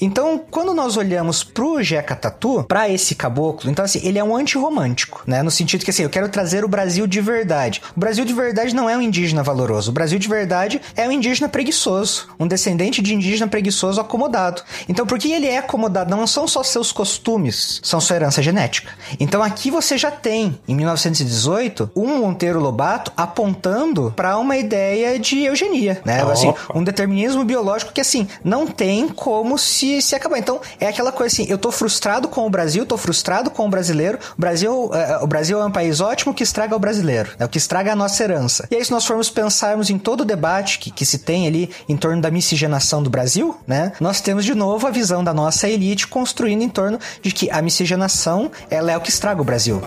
Então, quando nós olhamos pro Jeca Tatu, pra esse caboclo, então assim, ele é um antirromântico, né? No sentido que assim, eu quero trazer o Brasil de verdade. O Brasil de verdade não é um indígena valoroso. O Brasil de verdade é um indígena preguiçoso. Um descendente de indígena preguiçoso acomodado. Então, por que ele é acomodado? Não são só seus costumes, são sua herança genética. Então, aqui você já tem, em 1918, um Monteiro Lobato apontando para uma ideia de eugenia, né? Assim, um determinismo biológico que, assim, não tem como se, se acabar. Então, é aquela coisa assim, eu tô frustrado com o Brasil, tô frustrado com o brasileiro. O Brasil, é, o Brasil é um país ótimo que estraga o brasileiro, é o que estraga a nossa herança. E aí, se nós formos pensarmos em todo o debate que, que se tem ali em torno da miscigenação do Brasil, né? Nós temos de novo a visão da nossa elite construindo em torno de que a miscigenação, ela é o que estraga o Brasil.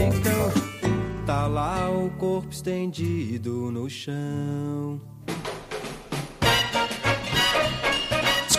Então tá lá o corpo estendido no chão.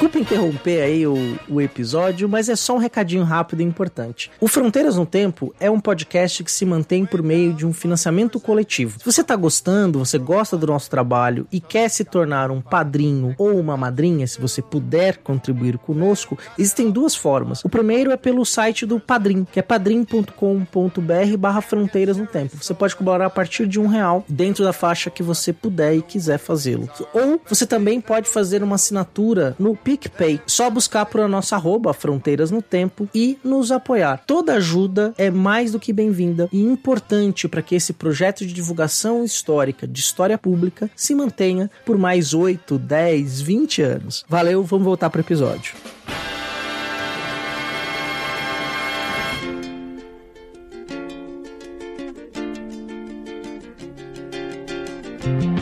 Desculpa interromper aí o, o episódio, mas é só um recadinho rápido e importante. O Fronteiras no Tempo é um podcast que se mantém por meio de um financiamento coletivo. Se você tá gostando, você gosta do nosso trabalho e quer se tornar um padrinho ou uma madrinha, se você puder contribuir conosco, existem duas formas. O primeiro é pelo site do Padrim, que é padrim.com.br barra Fronteiras no Tempo. Você pode colaborar a partir de um real dentro da faixa que você puder e quiser fazê-lo. Ou você também pode fazer uma assinatura no PicPay. Só buscar por a nossa arroba Fronteiras no Tempo e nos apoiar. Toda ajuda é mais do que bem-vinda e importante para que esse projeto de divulgação histórica de história pública se mantenha por mais 8, 10, 20 anos. Valeu, vamos voltar para o episódio. thank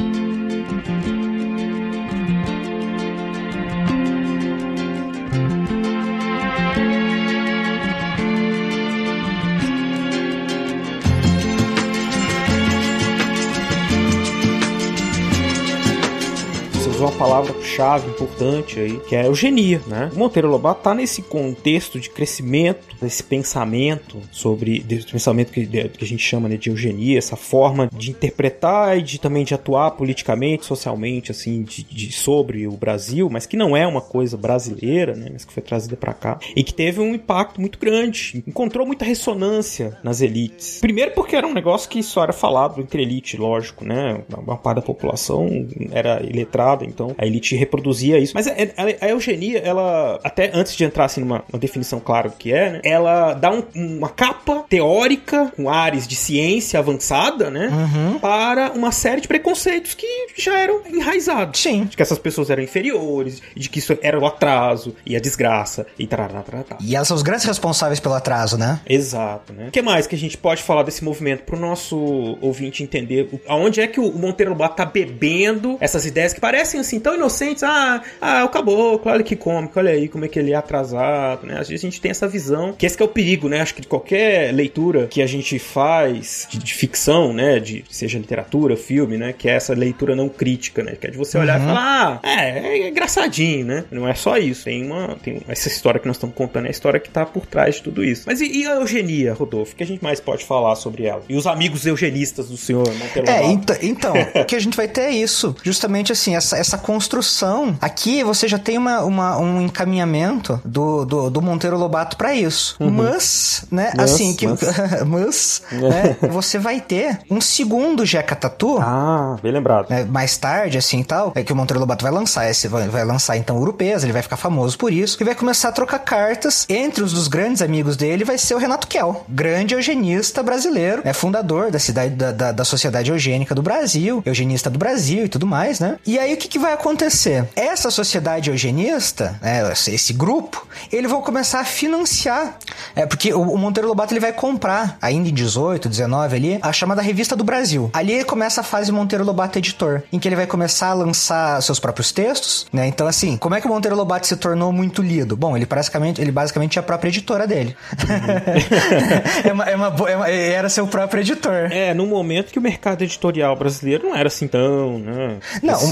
uma palavra-chave importante aí, que é eugenia, né? O Monteiro Lobato tá nesse contexto de crescimento, desse pensamento sobre, desse pensamento que, que a gente chama né, de eugenia, essa forma de interpretar e de também de atuar politicamente, socialmente, assim, de, de sobre o Brasil, mas que não é uma coisa brasileira, né? Mas que foi trazida para cá e que teve um impacto muito grande, encontrou muita ressonância nas elites. Primeiro porque era um negócio que só era falado entre elite, lógico, né? Uma parte da população era iletrada, então a elite reproduzia isso. Mas a, a, a eugenia, ela, até antes de entrar assim numa definição clara do que é, né? Ela dá um, uma capa teórica com ares de ciência avançada, né? Uhum. Para uma série de preconceitos que já eram enraizados. Sim. De que essas pessoas eram inferiores, de que isso era o atraso e a desgraça e tarará, tarará. E elas são os grandes responsáveis pelo atraso, né? Exato, né? O que mais que a gente pode falar desse movimento pro nosso ouvinte entender aonde é que o Monteiro Lobato tá bebendo essas ideias que parecem assim tão inocentes? Ah, ah, o caboclo, olha que cômico, olha aí como é que ele é atrasado, né? Às vezes a gente tem essa visão, que esse que é o perigo, né? Acho que de qualquer leitura que a gente faz de, de ficção, né? De seja literatura, filme, né? Que é essa leitura não crítica, né? Que é de você olhar Uhum. e falar, ah, é, é engraçadinho, né? Não é só isso. Tem uma. Tem essa história que nós estamos contando, é a história que tá por trás de tudo isso. Mas e, e a eugenia, Rodolfo? O que a gente mais pode falar sobre ela? E os amigos eugenistas do senhor Monteiro É, então, então o que a gente vai ter é isso. Justamente assim, essa, essa construção. Aqui você já tem uma, uma- um encaminhamento do, do, do Monteiro Lobato pra isso. Mas, né, Mas, assim, que, mas. [LAUGHS] mas, né, você vai ter um segundo Jeca Tatu. Ah, bem lembrado. né, mais tarde, assim e tal, é que o Monteiro Lobato vai lançar esse, vai, vai lançar então Urupês, ele vai ficar famoso por isso, e vai começar a trocar cartas. Entre os dos grandes amigos dele vai ser o Renato Kell, grande eugenista brasileiro, é fundador da cidade da, da, da Sociedade Eugênica do Brasil, eugenista do Brasil e tudo mais, né? E aí o que, que vai acontecer? Essa sociedade eugenista, né, esse grupo, eles vão começar a financiar, é porque o, Monteiro Lobato ele vai comprar, ainda em 18, 19 ali, a chamada Revista do Brasil. Ali começa a fase Monteiro Lobato editor, em que ele vai começar a lançar seus próprios textos, né? Então assim, como é que o Monteiro Lobato se tornou muito lido? Bom, ele basicamente, ele basicamente é a própria editora dele. [LAUGHS] é uma, é uma é uma- era seu próprio editor. É, num momento que o mercado editorial brasileiro não era assim tão, né? Não, um-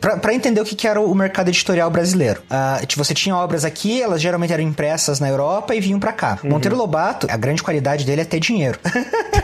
pra, pra entender o que, que era o mercado editorial brasileiro. ah, tipo, você tinha obras aqui, elas geralmente eram impressas na Europa e vinham pra cá. Uhum. Monteiro Lobato, a grande qualidade dele é ter dinheiro. [LAUGHS]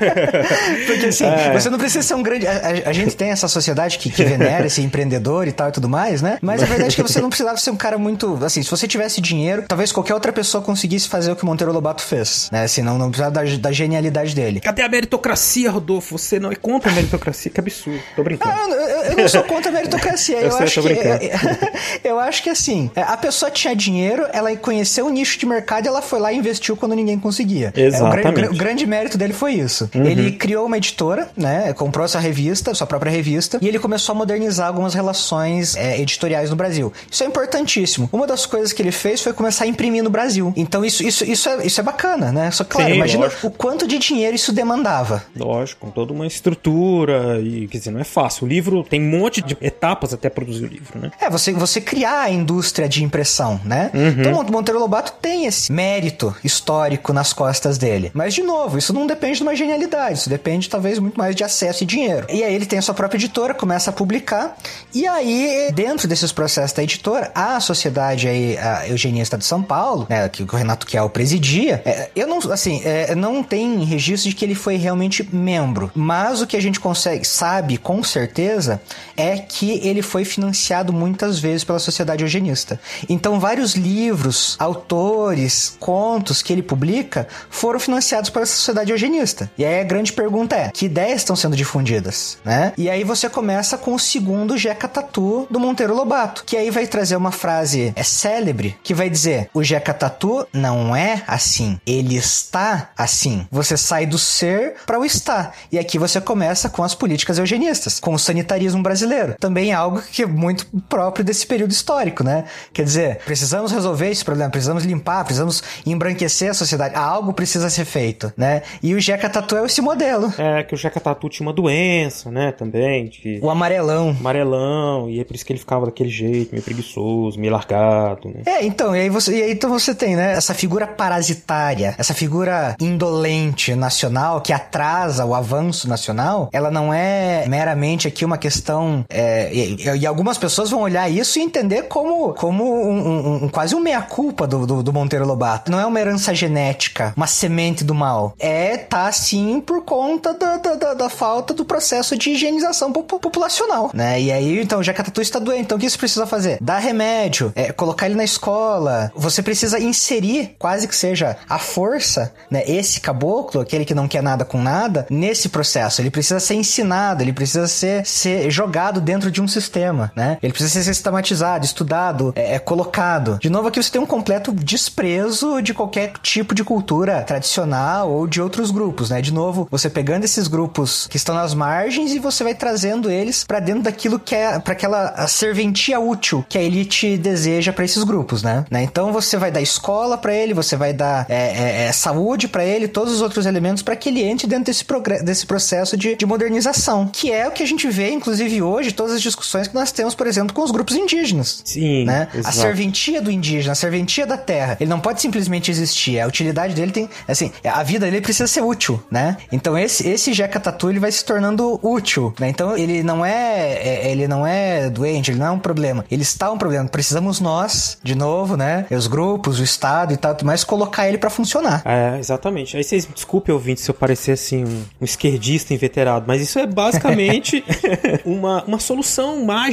Porque assim, É. você não precisa ser um grande. A, a- gente tem essa sociedade que, que venera esse empreendedor e tal e tudo mais, né? Mas a verdade é que você não precisava ser um cara muito. Assim, se você tivesse dinheiro, talvez qualquer outra pessoa conseguisse fazer o que Monteiro Lobato fez, né? Assim, não, não precisava da, da genialidade dele. Cadê a meritocracia, Rodolfo? Você não é contra a meritocracia? Que absurdo. Tô brincando. Ah, eu, eu- eu não sou contra a meritocracia. [LAUGHS] Eu eu, sei, acho tô que, [LAUGHS] eu acho que assim, a pessoa tinha dinheiro, ela conheceu o nicho de mercado e ela foi lá e investiu quando ninguém conseguia. É, o, Exatamente. grande, o grande mérito dele foi isso. Uhum. Ele criou uma editora, né? Comprou essa revista, sua própria revista, e ele começou a modernizar algumas relações é, editoriais no Brasil. Isso é importantíssimo. Uma das coisas que ele fez foi começar a imprimir no Brasil. Então isso, isso, isso, é, isso é bacana, né? Só claro, Sim, imagina lógico. o quanto de dinheiro isso demandava. Lógico, com toda uma estrutura e, quer dizer, não é fácil. O livro tem um monte de etapas até produzir o livro, né? É, você, você criar a indústria de impressão, né? Uhum. Então, Mon- Monteiro Lobato tem esse mérito histórico nas costas dele. Mas, de novo, isso não depende de uma genialidade, isso depende, talvez, muito mais de acesso e dinheiro. E aí ele tem a sua própria editora, começa a publicar, e aí, dentro desses processos da editora, a sociedade aí, a eugenista de São Paulo, né, que o Renato Kiel presidia, é, eu não, assim, é, não tem registro de que ele foi realmente membro, mas o que a gente consegue, sabe com certeza, é que ele foi financiado muitas vezes pela sociedade eugenista. Então, vários livros, autores, contos que ele publica foram financiados pela sociedade eugenista. E aí a grande pergunta é: que ideias estão sendo difundidas, né? E aí você começa com o segundo Jeca Tatu do Monteiro Lobato, que aí vai trazer uma frase é célebre que vai dizer: o Jeca Tatu não é assim, ele está assim. Você sai do ser para o estar. E aqui você começa com as políticas eugenistas, com o sanitarismo brasileiro. Também é algo que é muito próprio desse período histórico, né? Quer dizer, precisamos resolver esse problema, precisamos limpar, precisamos embranquecer a sociedade. Algo precisa ser feito, né? E o Jeca Tatu é esse modelo. É, que o Jeca Tatu tinha uma doença, né, também. De... O amarelão. Amarelão, e é por isso que ele ficava daquele jeito, meio preguiçoso, meio largado, né? É, então, e aí você, e aí então você tem, né, essa figura parasitária, essa figura indolente nacional que atrasa o avanço nacional, ela não é meramente aqui uma questão, é, e- e? E algumas pessoas vão olhar isso e entender como, como um, um- um- quase um meia-culpa do, do, do Monteiro Lobato. Não é uma herança genética, uma semente do mal. É, tá sim por conta da, da, da- falta do processo de higienização po- po- populacional, né? E aí, então, já que a Tatu está doente, então o que você precisa fazer? Dar remédio, é, colocar ele na escola. Você precisa inserir, quase que seja a força, né? Esse caboclo, aquele que não quer nada com nada, nesse processo. Ele precisa ser ensinado, ele precisa ser, ser jogado dentro de um sistema, né? Ele precisa ser sistematizado, estudado, é, é, colocado. De novo, aqui você tem um completo desprezo de qualquer tipo de cultura tradicional ou de outros grupos, né? De novo, você pegando esses grupos que estão nas margens e você vai trazendo eles pra dentro daquilo que é para aquela serventia útil que a elite deseja pra esses grupos, né? Né? Então você vai dar escola pra ele, você vai dar é, é, é, saúde pra ele, todos os outros elementos pra que ele entre dentro desse, desse processo de, de modernização, que é o que a gente vê, inclusive hoje, todas as discussões que nós temos, por exemplo, com os grupos indígenas. Sim, né? A serventia do indígena, a serventia da terra, ele não pode simplesmente existir. A utilidade dele tem, assim, a vida dele precisa ser útil, né? Então esse esse Jeca Tatu ele vai se tornando útil, né? Então ele não é, é- ele não é doente, ele não é um problema. Ele está um problema. Precisamos nós, de novo, né? Os grupos, o estado e tal, mas colocar ele pra funcionar. É, exatamente. Aí vocês desculpem, ouvinte, se eu parecer assim um, um esquerdista inveterado, mas isso é basicamente [LAUGHS] [LAUGHS] uma, uma solução mágica,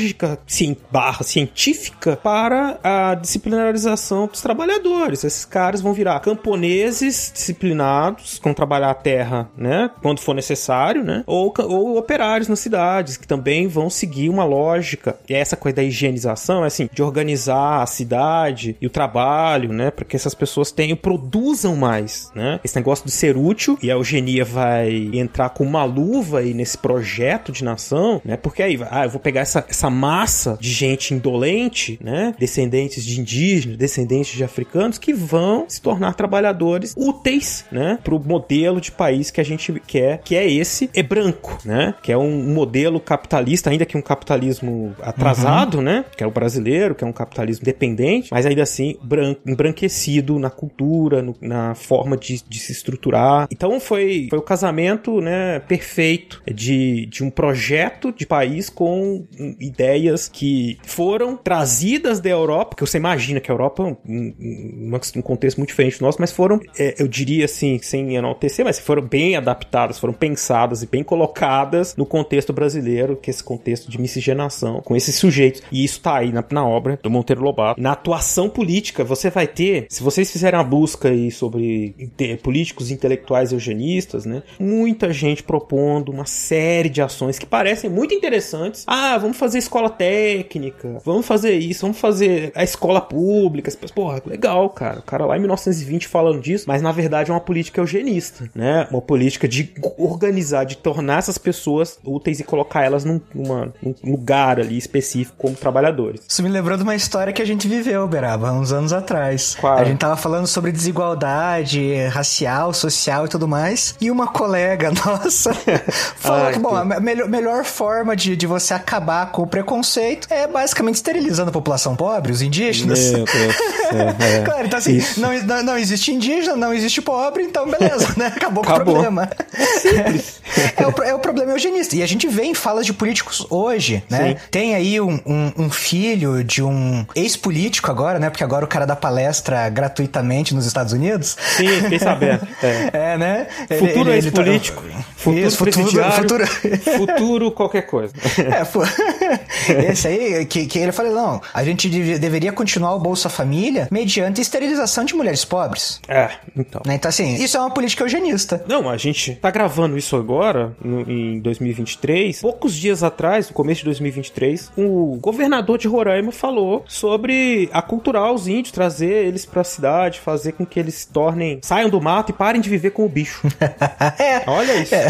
sim, barra científica para a disciplinarização dos trabalhadores. Esses caras vão virar camponeses disciplinados, vão trabalhar a terra, né, quando for necessário, né, ou, ou operários nas cidades, que também vão seguir uma lógica. E essa coisa da higienização, é assim, de organizar a cidade e o trabalho, né, para que essas pessoas tenham, produzam mais, né? Esse negócio de ser útil e a eugenia vai entrar com uma luva aí nesse projeto de nação, né? Porque aí, ah, eu vou pegar essa, essa massa de gente indolente, né? Descendentes de indígenas, descendentes de africanos que vão se tornar trabalhadores úteis, né? Pro modelo de país que a gente quer, que é esse, é branco, né? Que é um modelo capitalista, ainda que um capitalismo atrasado, né? Que é o brasileiro, que é um capitalismo dependente, mas ainda assim branco, embranquecido na cultura, no- na forma de, de se estruturar. Então foi, foi o casamento, né, perfeito de, de um projeto de país com ideias que foram trazidas da Europa, porque você imagina que a Europa é um, um, um contexto muito diferente do nosso, mas foram, é, eu diria assim, sem enaltecer, mas foram bem adaptadas, foram pensadas e bem colocadas no contexto brasileiro, que é esse contexto de miscigenação com esses sujeitos. E isso tá aí na, na obra do Monteiro Lobato. Na atuação política, você vai ter, se vocês fizerem a busca aí sobre políticos intelectuais eugenistas, né? Muita gente propondo uma série de ações que parecem muito interessantes. Ah, vamos fazer escola técnica, vamos fazer isso, vamos fazer a escola pública. Porra, legal, cara. O cara lá em 1920 falando disso, mas na verdade é uma política eugenista, né? Uma política de organizar, de tornar essas pessoas úteis e colocar elas num, numa- num lugar ali específico como trabalhadores. Isso me lembrou de uma história que a gente viveu, Beraba, uns anos atrás. A gente tava falando sobre desigualdade racial, social e tudo mais. E uma colega [LAUGHS] nossa [LAUGHS] falou Ai, que, bom, a me- melhor, melhor forma de, de você acabar com o preconceito é basicamente esterilizando a população pobre, os indígenas. Meu Deus [LAUGHS] é. Claro, então assim, Isso. não, não, não existe indígena, não existe pobre, então beleza, né? Acabou, com o Acabou. problema. [LAUGHS] É o, pro- é o problema eugenista. E a gente vê em falas de políticos hoje, né? Sim. Tem aí um, um- um filho de um ex-político agora, né? Porque agora o cara dá palestra gratuitamente nos Estados Unidos. Sim, fiquei sabendo. [LAUGHS] É. É, né? Futuro tá- ex-político, futuro Isso, futuro, presidiário, futuro... futuro qualquer coisa. É, pô. [LAUGHS] Esse aí, que, que ele falou, não, a gente deve- deveria continuar o Bolsa Família mediante esterilização de mulheres pobres. É, então. Né? Então, assim, isso é uma política eugenista. Não, a gente tá gravando isso agora, no- em 2023. Poucos dias atrás, no começo de 2023, o governador de Roraima falou sobre aculturar os índios, trazer eles pra cidade, fazer com que eles se tornem, saiam do mato e parem de viver com o bicho. [LAUGHS] É. Olha isso. [LAUGHS]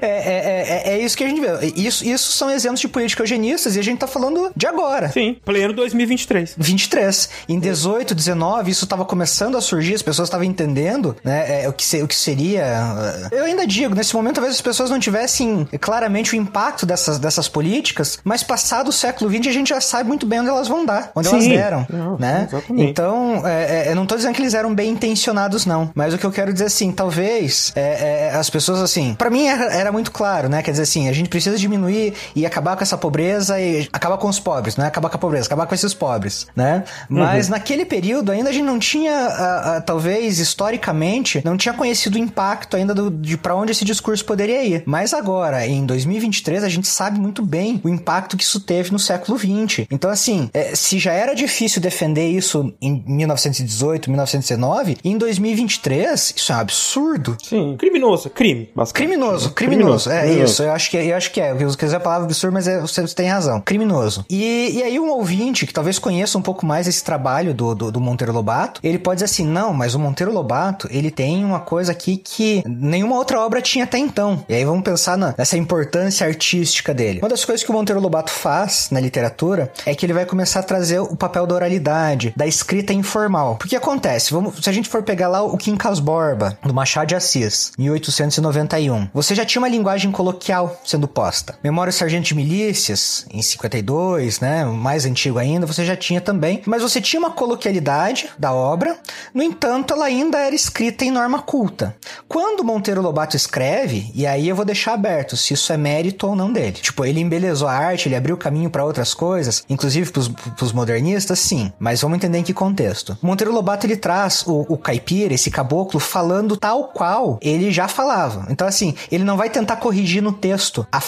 É, é, é, é, é isso que a gente vê. Isso, isso são exemplos de política e a gente tá falando de agora. Sim, pleno 2023. 23. Em 18, 19, isso tava começando a surgir, as pessoas estavam entendendo, né, é, o, que se- o que seria... uh, Eu ainda digo, nesse momento talvez as pessoas não tivessem claramente o impacto dessas, dessas políticas, mas passado o século XX a gente já sabe muito bem onde elas vão dar, onde elas Sim. deram, Não, né? exatamente. Então, é, é, eu não tô dizendo que eles eram bem intencionados, não. Mas o que eu quero dizer assim, talvez é, é, as pessoas assim. Pra mim era, era muito claro, né? Quer dizer assim, a gente precisa diminuir e acabar com essa pobreza pobreza e acabar com os pobres, né? Acabar com a pobreza, acabar com esses pobres, né? Mas Uhum. naquele período ainda a gente não tinha, ah, ah, talvez historicamente, não tinha conhecido o impacto ainda do, de para onde esse discurso poderia ir. Mas agora, em 2023, a gente sabe muito bem o impacto que isso teve no século XX. Então, assim, eh, se já era difícil defender isso em 1918, 1919, em 2023, isso é um absurdo. Sim, criminoso, crime. Criminoso, criminoso. É isso, eu acho que, eu acho que é. Eu quis dizer a palavra absurdo, mas é, você tem razão. Criminoso. E, e aí um ouvinte que talvez conheça um pouco mais esse trabalho do, do, do Monteiro Lobato, ele pode dizer assim, não, mas o Monteiro Lobato, ele tem uma coisa aqui que nenhuma outra obra tinha até então. E aí vamos pensar na- nessa importância artística dele. Uma das coisas que o Monteiro Lobato faz na literatura é que ele vai começar a trazer o papel da oralidade, da escrita informal. Porque acontece, vamos, se a gente for pegar lá o Quincas Borba, do Machado de Assis, 1891, você já tinha uma linguagem coloquial sendo posta. Memória do Sargento de Milícias, em 52, né, mais antigo ainda, você já tinha também, mas você tinha uma coloquialidade da obra, no entanto, ela ainda era escrita em norma culta. Quando Monteiro Lobato escreve, e aí eu vou deixar aberto se isso é mérito ou não dele. Tipo, ele embelezou a arte, ele abriu caminho para outras coisas, inclusive pros, pros modernistas, sim. Mas vamos entender em que contexto. Monteiro Lobato ele traz o, o caipira, esse caboclo, falando tal qual ele já falava. Então, assim, ele não vai tentar corrigir no texto a,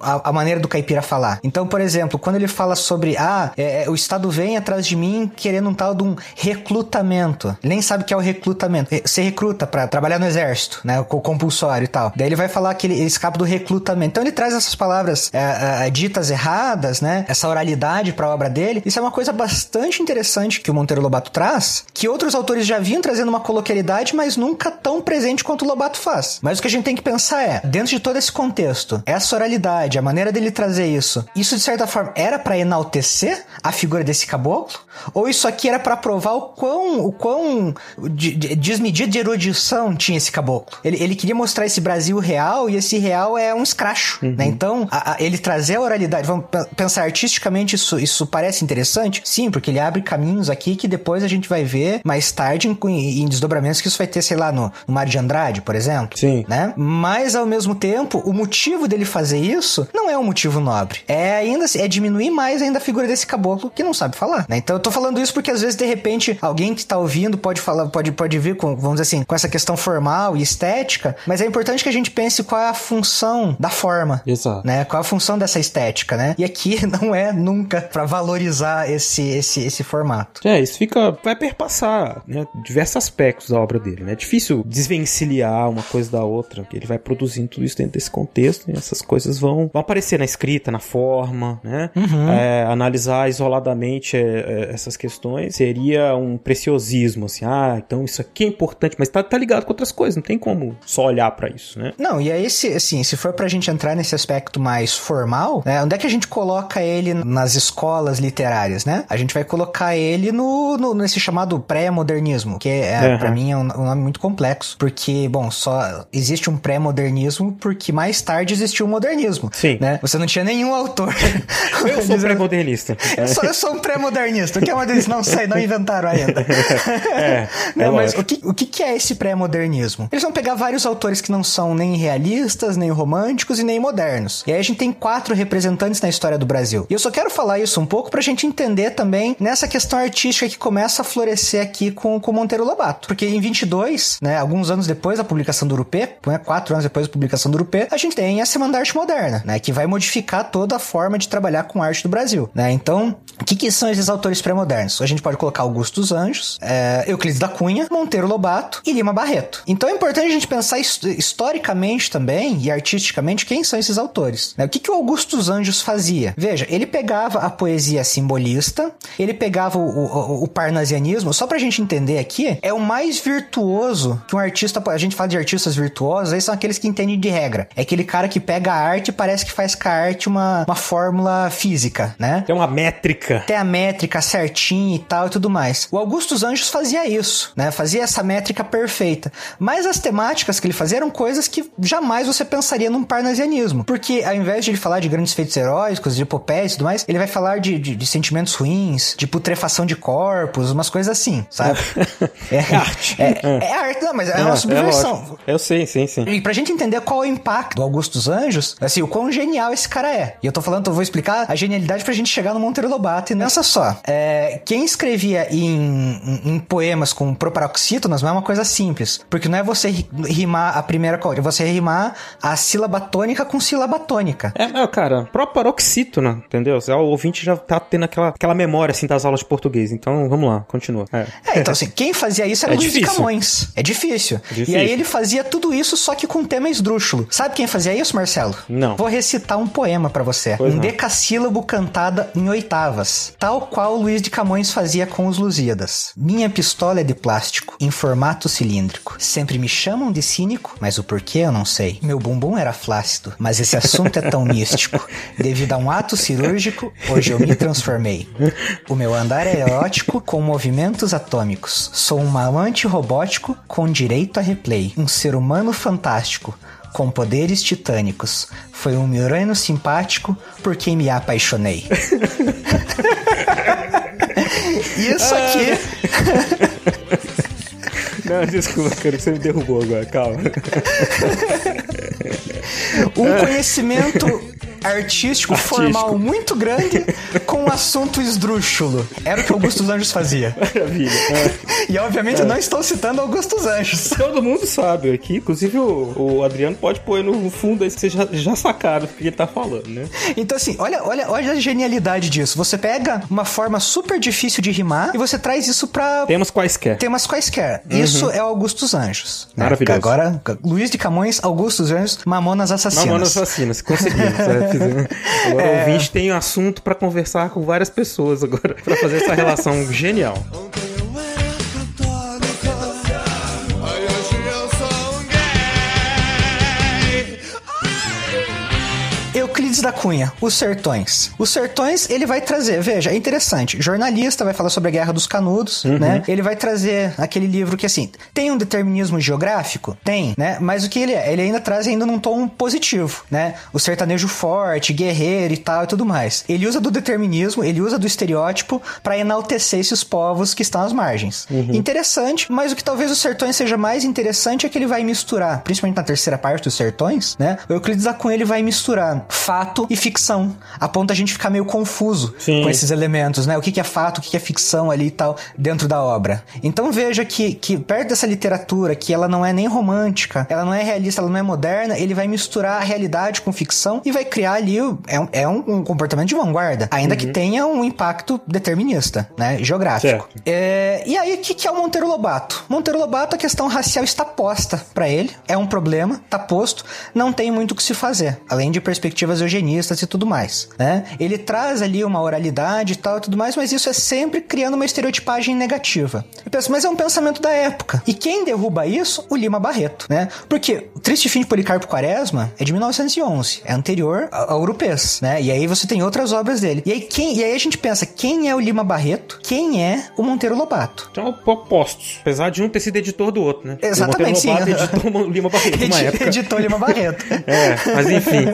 a, a maneira do caipira falar. Então, por exemplo, quando ele fala sobre, ah, é, é, o Estado vem atrás de mim querendo um tal de um recrutamento. Ele nem sabe o que é o recrutamento. Eh, Você recruta pra trabalhar no exército, né? Com compulsório e tal. Daí ele vai falar que ele, ele escapa do recrutamento. Então ele traz essas palavras eh, eh, ditas erradas, né? Essa oralidade pra obra dele. Isso é uma coisa bastante interessante que o Monteiro Lobato traz, que outros autores já vinham trazendo uma coloquialidade, mas nunca tão presente quanto o Lobato faz. Mas o que a gente tem que pensar é, dentro de todo esse contexto, essa oralidade, a maneira dele trazer isso, isso de certa forma era pra enaltecer a figura desse caboclo? Ou isso aqui era pra provar o quão, o quão de- de- desmedido de erudição tinha esse caboclo? Ele, ele queria mostrar esse Brasil real e esse real é um escracho, né? Então, a- a- ele trazer a oralidade, vamos pe- pensar artisticamente, isso, isso parece interessante? Sim, porque ele abre caminhos aqui que depois a gente vai ver mais tarde em, em desdobramentos que isso vai ter, sei lá, no, no Mário de Andrade, por exemplo. Sim. Né? Mas, ao mesmo tempo, o motivo dele fazer isso não é um motivo nobre. É ainda assim, é diminuir mais ainda a figura desse caboclo que não sabe falar, né? Então eu tô falando isso porque às vezes, de repente, alguém que tá ouvindo pode falar, pode, pode vir com, vamos dizer assim, com essa questão formal e estética, mas é importante que a gente pense qual é a função da forma. Exato. Né? Qual é a função dessa estética, né? E aqui [LAUGHS] não é nunca pra valorizar esse, esse, esse formato. É, isso fica. Vai perpassar, né? Diversos aspectos da obra dele, né? É difícil desvencilhar uma coisa da outra. Ele vai produzindo tudo isso dentro desse contexto e essas coisas vão, vão aparecer na escrita, na forma, né? Uhum. É, analisar isoladamente é, é, essas questões seria um preciosismo, assim. Ah, então isso aqui é importante, mas tá, tá ligado com outras coisas, não tem como só olhar pra isso, né? Não, e aí, se, assim, se for pra gente entrar nesse aspecto mais formal, né, onde é que a gente coloca ele nas escolas literárias, né? A gente vai colocar ele no, no- nesse chamado pré-modernismo, que é, Uhum. pra mim é um, um nome muito complexo, porque, bom, só existe um pré-modernismo porque mais tarde existiu o modernismo. Sim. Né? Você não tinha nenhum autor. Eu sou pré-modernista. Eu sou, eu sou um pré-modernista. O que é modernista? Não sei, não inventaram ainda. [LAUGHS] É, Não, é mas lógico. o que, o que é esse pré-modernismo? Eles vão pegar vários autores que não são nem realistas, nem românticos e nem modernos. E aí a gente tem quatro representantes na história do Brasil. E eu só quero falar isso um pouco pra gente entender também nessa questão artística que começa a florescer aqui com o Monteiro Lobato. Porque em 22, né, alguns anos depois da publicação do Urupê, né, quatro anos depois da publicação do Urupê, a gente tem a Semana da Arte Moderna, né, que vai modificar toda forma de trabalhar com arte do Brasil, né? Então, o que, que são esses autores pré-modernos? A gente pode colocar Augusto dos Anjos, é, Euclides da Cunha, Monteiro Lobato e Lima Barreto. Então é importante a gente pensar his- historicamente também e artisticamente quem são esses autores. né? O que, que o Augusto dos Anjos fazia? Veja, ele pegava a poesia simbolista, ele pegava o, o, o parnasianismo, só pra gente entender aqui, é o mais virtuoso que um artista. A gente fala de artistas virtuosos, aí são aqueles que entendem de regra. É aquele cara que pega a arte e parece que faz com a arte uma, uma fórmula física, né? Tem uma métrica. Tem a métrica certinha e tal e tudo mais. O Augusto dos Anjos fazia isso, né? Fazia essa métrica perfeita. Mas as temáticas que ele fazia eram coisas que jamais você pensaria num parnasianismo. Porque ao invés de ele falar de grandes feitos heróicos, de epopeias e tudo mais, ele vai falar de, de, de sentimentos ruins, de putrefação de corpos, umas coisas assim, sabe? [LAUGHS] É, arte. É, é arte, não, mas é, uma subversão. lógico. eu sei, sim, sim. E pra gente entender qual é o impacto do Augusto dos Anjos, assim, o quão genial esse cara é. E eu tô tô falando, eu vou explicar a genialidade pra gente chegar no Monteiro Lobato. E nessa só, é, quem escrevia em, em, em poemas com proparoxítonas não é uma coisa simples. Porque não é você ri- rimar a primeira coisa, é você rimar a sílaba tônica com sílaba tônica. É, é, cara, próprio paroxítona, entendeu? O ouvinte já tá tendo aquela, aquela memória, assim, das aulas de português. Então, vamos lá, continua. É. É, então assim, quem fazia isso era É Luiz de difícil. Camões. É difícil. Difícil. E aí ele fazia tudo isso, só que com tema esdrúxulo. Sabe quem fazia isso, Marcelo? Não. Vou recitar um poema pra você. Pois um não. decassílabo cantada em oitavas. Tal qual Luiz de Camões fazia com os Lusíadas. Minha pistola é de plástico, em formato cilíndrico. Sempre me chamam de cínico, mas o porquê eu não sei. Meu bumbum era flácido, mas esse assunto é tão místico. [LAUGHS] Devido a um ato cirúrgico, hoje eu me transformei. O meu andar é erótico com movimentos atômicos. Sou um amante robótico com direito a replay. Um ser humano fantástico. Com poderes titânicos. Foi um mirano simpático por quem me apaixonei. [LAUGHS] Isso aqui. [LAUGHS] Não, [LAUGHS] desculpa, cara, você me derrubou agora, calma. um conhecimento artístico, formal muito grande com um assunto esdrúxulo. Era o que Augusto dos Anjos fazia. Maravilha. E obviamente É. não estou citando Augusto dos Anjos. Todo mundo sabe aqui, inclusive o, o Adriano pode pôr no fundo aí, vocês já, já sacaram o que ele tá falando, né? Então assim, olha, olha, olha a genialidade disso. Você pega uma forma super difícil de rimar e você traz isso pra Temas quaisquer. temas quaisquer. Uhum. Isso é Augusto dos Anjos. né? Maravilhoso. Agora, Luiz de Camões, Augusto dos Anjos, Mamonas Assassinas. Mamonas assassinas, conseguimos. é, fizemos. Agora É. o ouvinte tem um assunto pra conversar com várias pessoas agora, pra fazer essa relação genial. Euclides da Cunha, Os Sertões. Os Sertões, ele vai trazer, veja, é interessante, jornalista vai falar sobre a Guerra dos Canudos, Uhum. né? Ele vai trazer aquele livro que, assim, tem um determinismo geográfico? Tem, né? Mas o que ele é? Ele ainda traz ainda num tom positivo, né? O sertanejo forte, guerreiro e tal e tudo mais. Ele usa do determinismo, ele usa do estereótipo pra enaltecer esses povos que estão às margens. Uhum. Interessante, mas o que talvez os Sertões seja mais interessante é que ele vai misturar, principalmente na terceira parte dos Sertões, né? O Euclides da Cunha ele vai misturar fato e ficção, a ponto da gente ficar meio confuso Sim. com esses elementos, né? O que que é fato, o que que é ficção ali e tal, dentro da obra. Então veja que, que perto dessa literatura, que ela não é nem romântica, ela não é realista, ela não é moderna, ele vai misturar a realidade com ficção e vai criar ali, é um, é um, um comportamento de vanguarda, ainda que tenha um impacto determinista, né? Geográfico. É, e aí, o que, que é o Monteiro Lobato? Monteiro Lobato, a questão racial está posta pra ele, é um problema, tá posto, não tem muito o que se fazer, além de perspectivas eugenistas e tudo mais, né? Ele traz ali uma oralidade e tal e tudo mais, mas isso é sempre criando uma estereotipagem negativa. Eu penso, mas é um pensamento da época. E quem derruba isso? O Lima Barreto, né? Porque o Triste Fim de Policarpo Quaresma é de 1911, é anterior ao Urupês, né? E aí você tem outras obras dele. E aí, quem, e aí a gente pensa, quem é o Lima Barreto? Quem é o Monteiro Lobato? São opostos, apesar de um ter sido editor do outro, né? Exatamente, o Monteiro sim. Lobato editou o Lima Barreto [LAUGHS] Edi- época. Editou Lima Barreto. [LAUGHS] É, mas enfim.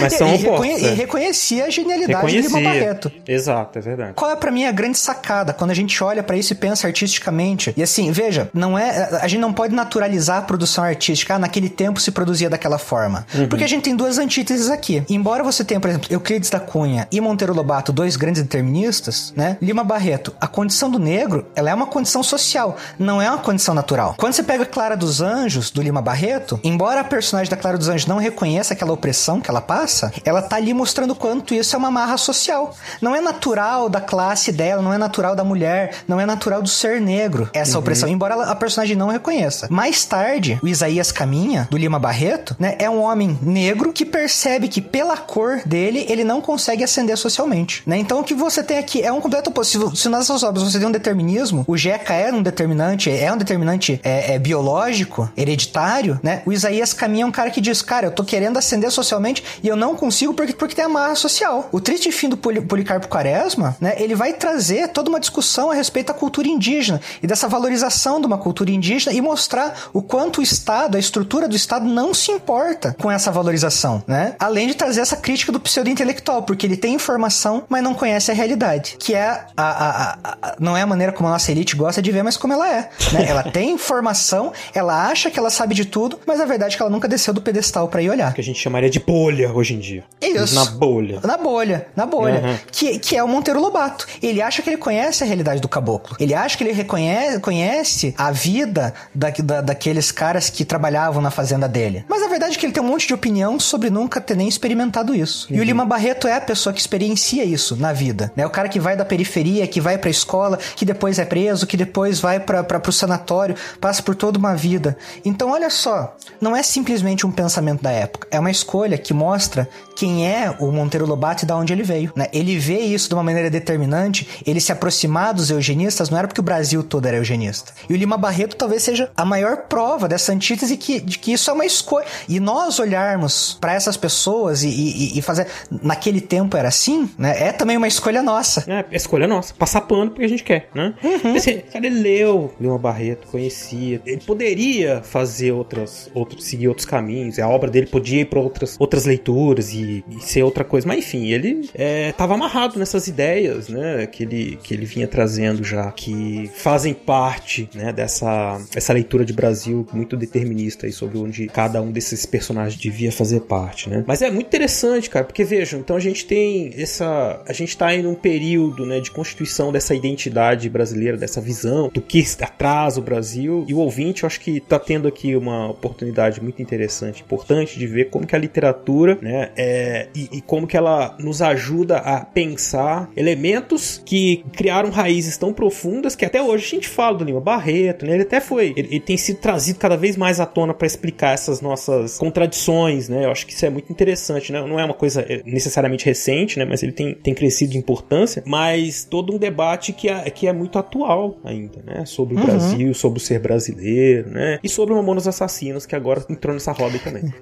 Mas são e, opostos. Reconhe- é. e reconhecia a genialidade de Lima Reconhecia. Barreto. Exato, é verdade. Qual é pra mim a grande sacada quando a gente olha pra isso e pensa artisticamente? E assim, veja, não é, a gente não pode naturalizar a produção artística. Ah, naquele tempo se produzia daquela forma. Uhum. Porque a gente tem duas antíteses aqui. Embora você tenha, por exemplo, Euclides da Cunha e Monteiro Lobato, dois grandes deterministas, né? Lima Barreto, a condição do negro, ela é uma condição social, não é uma condição natural. Quando você pega Clara dos Anjos, do Lima Barreto, embora a personagem da Clara dos Anjos não reconheça aquela opressão que ela passa, ela tá ali mostrando quanto isso é uma marra social. Não é natural da classe dela, não é natural da mulher, não é natural do ser negro essa Uhum. opressão, embora ela- a personagem não reconheça. Mais tarde, o Isaías Caminha, do Lima Barreto, né, é um homem negro que percebe que pela cor dele, ele não consegue ascender socialmente, né? Então o que você tem aqui é um completo oposto. Se nas suas obras você tem um determinismo, o Jeca é um determinante, é um determinante é, é, biológico, hereditário, né? O Isaías Caminha é um cara que diz, cara, eu tô querendo ascender socialmente e eu não consigo porque, porque tem a marra social. O triste fim do Poli- Policarpo Quaresma, né? Ele vai trazer toda uma discussão a respeito da cultura indígena e dessa valorização de uma cultura indígena e mostrar o quanto o Estado, a estrutura do Estado não se importa com essa valorização, né? Além de trazer essa crítica do pseudo-intelectual, porque ele tem informação, mas não conhece a realidade, que é a, a- a- a- não é a maneira como a nossa elite gosta de ver, mas como ela é, né? Ela [LAUGHS] tem informação, ela acha que ela sabe de tudo, mas a verdade é que ela nunca desceu do pedestal pra ir olhar. Que a gente chamaria de bolha hoje em dia. Isso. Na bolha. Na bolha, na bolha. Uhum. Que, que é o Monteiro Lobato. Ele acha que ele conhece a realidade do caboclo. Ele acha que ele reconhece, conhece a vida da, da, daqueles caras que trabalhavam na fazenda dele. Mas a verdade é que ele tem um monte de opinião sobre nunca ter nem experimentado isso. E o Lima Barreto é a pessoa que experiencia isso na vida. É o cara que vai da periferia, que vai pra escola, que depois é preso, que depois vai pra, pra, pro sanatório, passa por toda uma vida. Então, olha só, não é simplesmente um pensamento da época, é uma escolha que mostra quem é o Monteiro Lobato e da onde ele veio. Né? Ele vê isso de uma maneira determinante, ele se aproximar dos eugenistas não era porque o Brasil todo era eugenista. E o Lima Barreto talvez seja a maior prova dessa antítese que, de que isso é uma escolha. E nós olharmos para essas pessoas e, e, e, fazer. Naquele tempo era assim, né? É também uma escolha nossa. É, é escolha nossa. Passar pano porque a gente quer, né? Uhum. Assim, cara, ele leu Lima Barreto, conhecia. Ele poderia fazer outras, outros, seguir outros caminhos. A obra dele podia ir para outras, outras leituras e e, ser outra coisa. Mas enfim, ele estava é, amarrado nessas ideias, né, que ele, que ele vinha trazendo já, que fazem parte, né, dessa essa leitura de Brasil muito determinista aí sobre onde cada um desses personagens devia fazer parte, né. Mas é muito interessante, cara, porque vejam, então a gente tem essa, a gente tá aí num período, né, de constituição dessa identidade brasileira, dessa visão do que atrasa o Brasil, e o ouvinte, eu acho que tá tendo aqui uma oportunidade muito interessante, importante de ver como que a literatura, né, é é, e, e, como que ela nos ajuda a pensar elementos que criaram raízes tão profundas que até hoje a gente fala do Lima Barreto, né? Ele até foi, ele, ele tem sido trazido cada vez mais à tona para explicar essas nossas contradições, né? Eu acho que isso é muito interessante, né? Não é uma coisa é, necessariamente recente, né? Mas ele tem, tem crescido de importância, mas todo um debate que é, que é muito atual ainda, né? Sobre o uhum. Brasil, sobre o ser brasileiro, né? E sobre o Mamonas Assassinos, que agora entrou nessa roda também. [LAUGHS]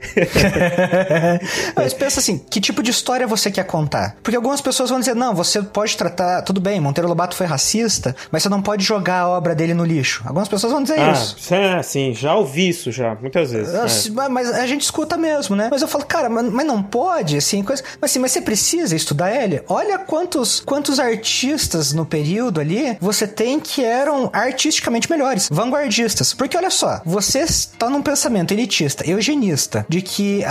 [LAUGHS] mas pensa assim, assim, que tipo de história você quer contar? Porque algumas pessoas vão dizer, não, você pode tratar, tudo bem, Monteiro Lobato foi racista, mas você não pode jogar a obra dele no lixo. Algumas pessoas vão dizer ah, isso. É, sim, já ouvi isso já, muitas vezes. é. Mas a gente escuta mesmo, né? Mas eu falo, cara, mas, mas não pode, assim, coisa. Mas assim, mas você precisa estudar ele? Olha quantos, quantos artistas no período ali você tem que eram artisticamente melhores, vanguardistas. Porque olha só, você está num pensamento elitista, eugenista, de que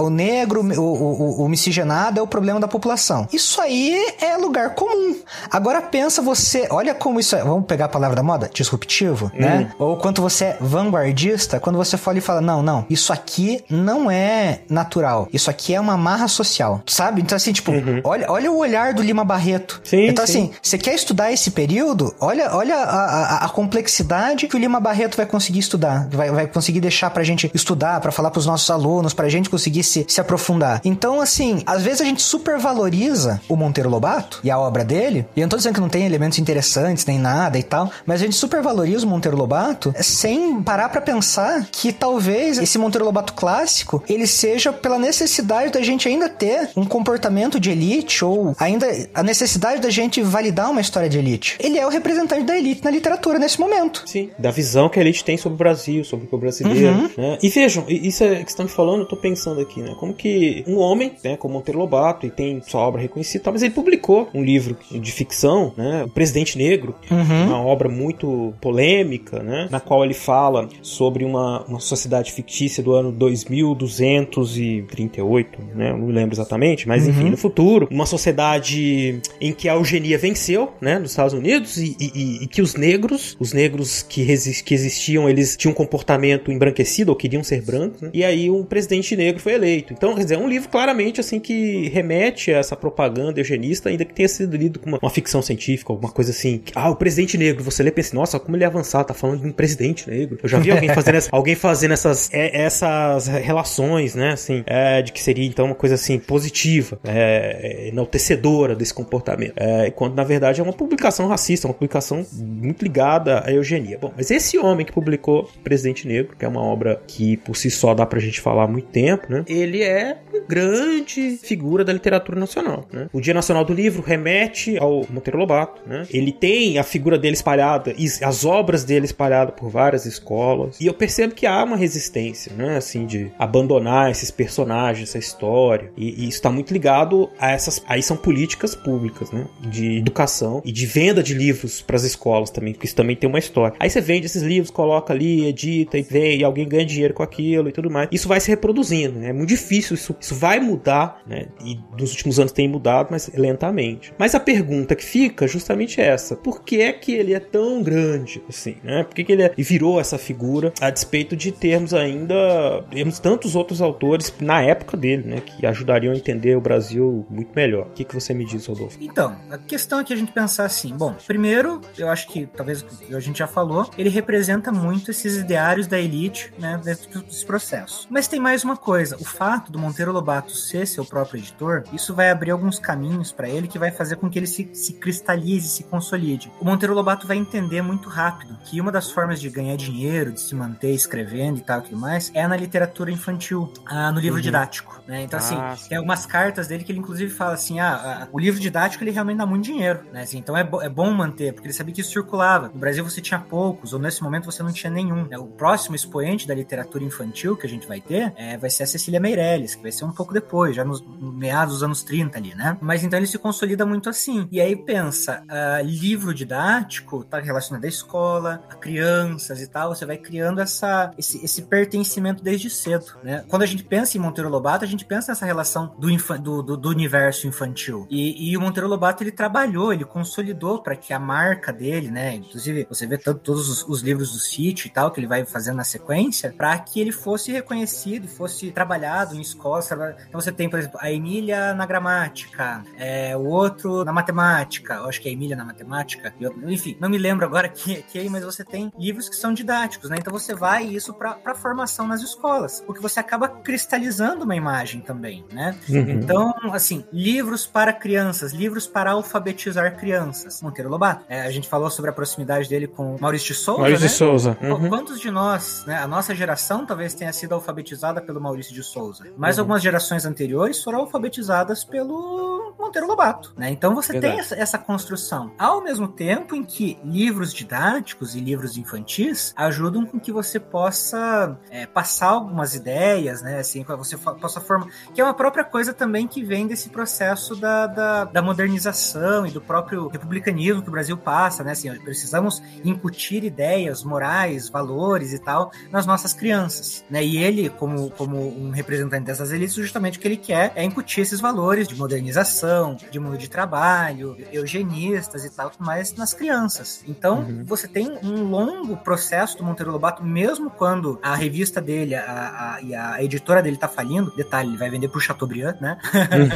o negro, o, o, o miscigenado é o problema da população. Isso aí é lugar comum. Agora pensa você, olha como isso é, vamos pegar a palavra da moda, disruptivo, hum. né? Ou quanto você é vanguardista, quando você fala e fala, não, não, isso aqui não é natural, isso aqui é uma marra social, sabe? Então assim, tipo, uhum. olha, olha o olhar do Lima Barreto. Sim, então sim. assim, você quer estudar esse período? Olha, olha a, a, a, complexidade que o Lima Barreto vai conseguir estudar, vai, vai conseguir deixar pra gente estudar, para falar pros nossos alunos, pra gente conseguir se, se aprofundar. Então, então, assim, às vezes a gente supervaloriza o Monteiro Lobato e a obra dele. E eu não tô dizendo que não tem elementos interessantes nem nada e tal, mas a gente supervaloriza o Monteiro Lobato sem parar para pensar que talvez esse Monteiro Lobato clássico ele seja pela necessidade da gente ainda ter um comportamento de elite ou ainda a necessidade da gente validar uma história de elite. Ele é o representante da elite na literatura nesse momento. Sim, da visão que a elite tem sobre o Brasil, sobre o brasileiro, uhum. né? E vejam, isso é que estão me falando, eu tô pensando aqui, né? Como que um homem homem, né, como Monteiro Lobato, e tem sua obra reconhecida, mas ele publicou um livro de ficção, né, O Presidente Negro, uhum. uma obra muito polêmica, né, na qual ele fala sobre uma, uma sociedade fictícia do ano 2238, né, não me lembro exatamente, mas uhum. enfim, no futuro, uma sociedade em que a eugenia venceu, né, nos Estados Unidos, e, e, e que os negros, os negros que, resist, que existiam, eles tinham um comportamento embranquecido, ou queriam ser brancos, né, e aí um presidente negro foi eleito. Então, quer dizer, é um livro, claro, claramente assim que remete a essa propaganda eugenista, ainda que tenha sido lido como uma, uma ficção científica, alguma coisa assim. Ah, o presidente negro, você lê e pensa, nossa, como ele é avançado, tá falando de um presidente negro. Eu já vi alguém fazendo, essa, [LAUGHS] alguém fazendo essas, é, essas relações, né, assim, é, de que seria então uma coisa assim positiva, é, enaltecedora desse comportamento. É, quando na verdade é uma publicação racista, uma publicação muito ligada à eugenia. Bom, mas esse homem que publicou Presidente Negro, que é uma obra que por si só dá pra gente falar há muito tempo, né? Ele é um grande grande figura da literatura nacional. Né? O Dia Nacional do Livro remete ao Monteiro Lobato. Né? Ele tem a figura dele espalhada, as obras dele espalhadas por várias escolas. E eu percebo que há uma resistência. Né? assim, de abandonar esses personagens, essa história. E, e isso está muito ligado a essas. Aí são políticas públicas, né? De educação e de venda de livros para as escolas também, porque isso também tem uma história. Aí você vende esses livros, coloca ali, edita e vem, e alguém ganha dinheiro com aquilo e tudo mais. Isso vai se reproduzindo, né? É muito difícil, isso, isso vai mudar, né? E nos últimos anos tem mudado, mas lentamente. Mas a pergunta que fica é justamente essa: por que é que ele é tão grande assim, né? Por que, que ele é, virou essa figura a despeito de termos ainda temos tantos outros autores na época dele, né? Que ajudariam a entender o Brasil muito melhor. O que, que você me diz, Rodolfo? Então, a questão é que a gente pensar assim: bom, primeiro, eu acho que talvez a gente já falou, ele representa muito esses ideários da elite, né? Dentro desse processo. Mas tem mais uma coisa: o fato do Monteiro Lobato ser seu próprio editor, isso vai abrir alguns caminhos para ele que vai fazer com que ele se, se cristalize, se consolide. O Monteiro Lobato vai entender muito rápido que uma das formas de ganhar dinheiro, de se manter escrevendo e tal e tudo mais, é na literatura infantil, ah, no livro Uhum. didático. Né? Então, assim, Ah, sim. tem algumas cartas dele que ele inclusive fala assim: ah, ah, o livro didático ele realmente dá muito dinheiro, né? Assim, então é, bo- é bom manter, porque ele sabia que isso circulava. No Brasil você tinha poucos, ou nesse momento você não tinha nenhum. né? O próximo expoente da literatura infantil que a gente vai ter é, vai ser a Cecília Meirelles, que vai ser um pouco depois, já nos no meados dos anos 30 ali, né? Mas então ele se consolida muito assim. E aí pensa, ah, livro didático tá relacionado à escola, a crianças e tal, você vai criando essa, esse, esse pertencimento desde cedo, né? Quando a gente pensa em Monteiro Lobato, a gente pensa nessa relação do, do, do, do universo infantil. E, e o Monteiro Lobato, ele trabalhou, ele consolidou para que a marca dele, né? Inclusive, você vê tanto, todos os, os livros do sítio e tal, que ele vai fazendo na sequência, para que ele fosse reconhecido fosse trabalhado em escolas. Então você tem, por exemplo, a Emília na gramática, é, o outro na matemática, eu acho que é a Emília na matemática, enfim, não me lembro agora que, que é, mas você tem livros que são didáticos, né? Então você vai isso para formação nas escolas, porque você acaba cristalizando uma imagem também, né? Uhum. Então, assim, livros para crianças, livros para alfabetizar crianças. Monteiro Lobato. É, a gente falou sobre a proximidade dele com Maurício de Souza, Maurício né? de Souza. Uhum. Quantos de nós, né, a nossa geração talvez tenha sido alfabetizada pelo Maurício de Souza, mas Uhum. algumas gerações anteriores foram alfabetizadas pelo Monteiro Lobato, né? Então você tem Verdade. essa, essa construção. Ao mesmo tempo em que livros didáticos e livros infantis ajudam com que você possa é, passar algumas ideias, né? Assim, você possa formar. Que é uma própria coisa também que vem desse processo da, da, da modernização e do próprio republicanismo que o Brasil passa, né? Assim, precisamos incutir ideias morais, valores e tal nas nossas crianças, né? E ele, como, como um representante dessas elites, justamente o que ele quer é incutir esses valores de modernização, de mundo de trabalho, eugenistas e tal, mas nas crianças. Então, você tem um longo processo do Monteiro Lobato, mesmo quando a revista dele a, a- e a editora dele tá falindo, detalhe, ele vai vender pro Chateaubriand, né?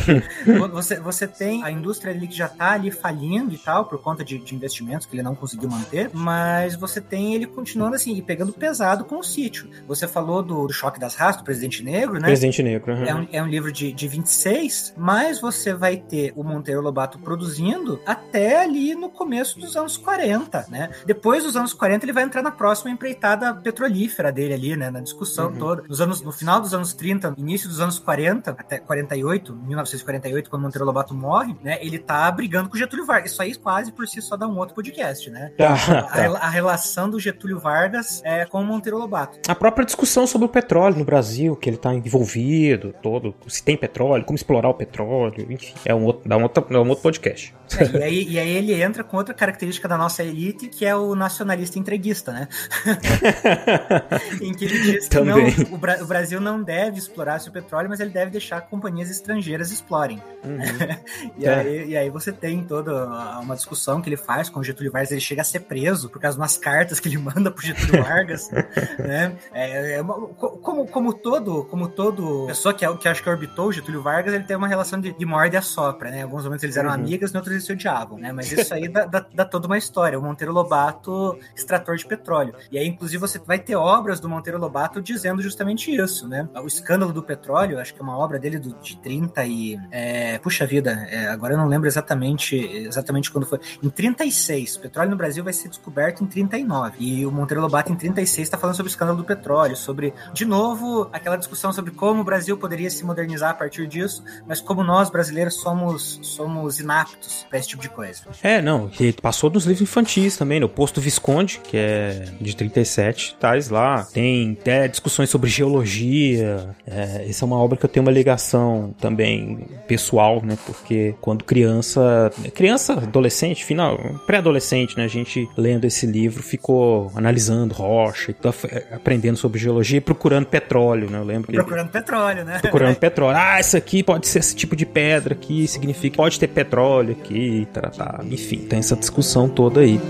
[LAUGHS] você, você tem a indústria ali que já tá ali falindo e tal, por conta de, de investimentos que ele não conseguiu manter, mas você tem ele continuando assim, e pegando pesado com o sítio. Você falou do, do Choque das Raças, do Presidente Negro, né? Presidente Negro. uhum. É um, é um livro de, de 26, mas você vai ter o Monteiro Lobato produzindo até ali no começo dos anos 40, né? Depois dos anos 40, ele vai entrar na próxima empreitada petrolífera dele ali, né? Na discussão Uhum. toda. Nos anos, no final dos anos 30, início dos anos 40, até 48, 1948, quando Monteiro Lobato morre, né? Ele tá brigando com o Getúlio Vargas. Isso aí quase por si só dá um outro podcast, né? Tá, a, tá. a relação do Getúlio Vargas é, com o Monteiro Lobato. A própria discussão sobre o petróleo no Brasil, que ele está envolvido, todo, se tem petróleo, como explorar o petróleo, enfim, é um outro, dá um outro, é um outro podcast. É, e, aí, e aí ele entra com outra característica da nossa elite, que é o nacionalista entreguista, né? [LAUGHS] [LAUGHS] em que ele diz que não, o, Bra- o Brasil não deve explorar seu petróleo, mas ele deve deixar companhias estrangeiras explorem. [LAUGHS] e, É. aí, e aí você tem toda uma discussão que ele faz com o Getúlio Vargas, ele chega a ser preso por causa de umas cartas que ele [LAUGHS] manda pro Getúlio Vargas, [LAUGHS] né? É, é uma- co- como, como todo, como todo pessoa que, é- que acho que orbitou o Getúlio Vargas, ele tem uma relação de, de morde e assopra, né? Em alguns momentos eles eram Uhum. amigas, em outros eles se odiavam, né? Mas isso aí dá, dá- dá toda uma história. O Monteiro Lobato, extrator de petróleo. E aí, inclusive, você vai ter obras do Monteiro Lobato dizendo justamente isso, né? O Escândalo do Petróleo, acho que é uma obra dele do, de 30 e... é, puxa vida, é, agora eu não lembro exatamente, exatamente quando foi. Em 36. O petróleo no Brasil vai ser descoberto em 39. E o Monteiro Lobato, em 36, está falando sobre o escândalo do petróleo, sobre, de novo, aquela discussão sobre como o Brasil poderia se modernizar a partir disso, mas como nós, brasileiros, somos somos, inaptos pra esse tipo de coisa. É, não, que passou nos livros infantis também, no Posto Visconde, que é de 37, tais lá. Tem até discussões sobre geologia. É, essa é uma obra que eu tenho uma ligação também pessoal, né? Porque quando criança, criança, adolescente, final, pré-adolescente, né? A gente lendo esse livro ficou analisando rocha e tá, aprendendo sobre geologia e procurando petróleo, né? Eu lembro que Procurando petróleo, né? procurando [LAUGHS] petróleo. Ah, isso aqui pode ser esse tipo de pedra aqui, significa pode ter petróleo aqui, tá, tá. enfim, tem essa discussão toda aí.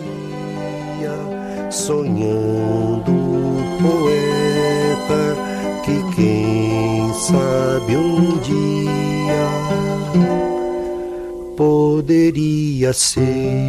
Sonhando poeta que quem sabe um dia poderia ser.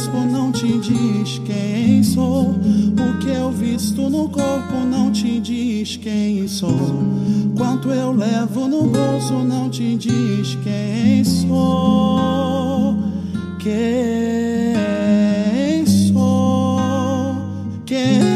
crespo não te diz quem sou. O que eu visto no corpo não te diz quem sou. Quanto eu levo no bolso não te diz quem sou. Quem sou? Quem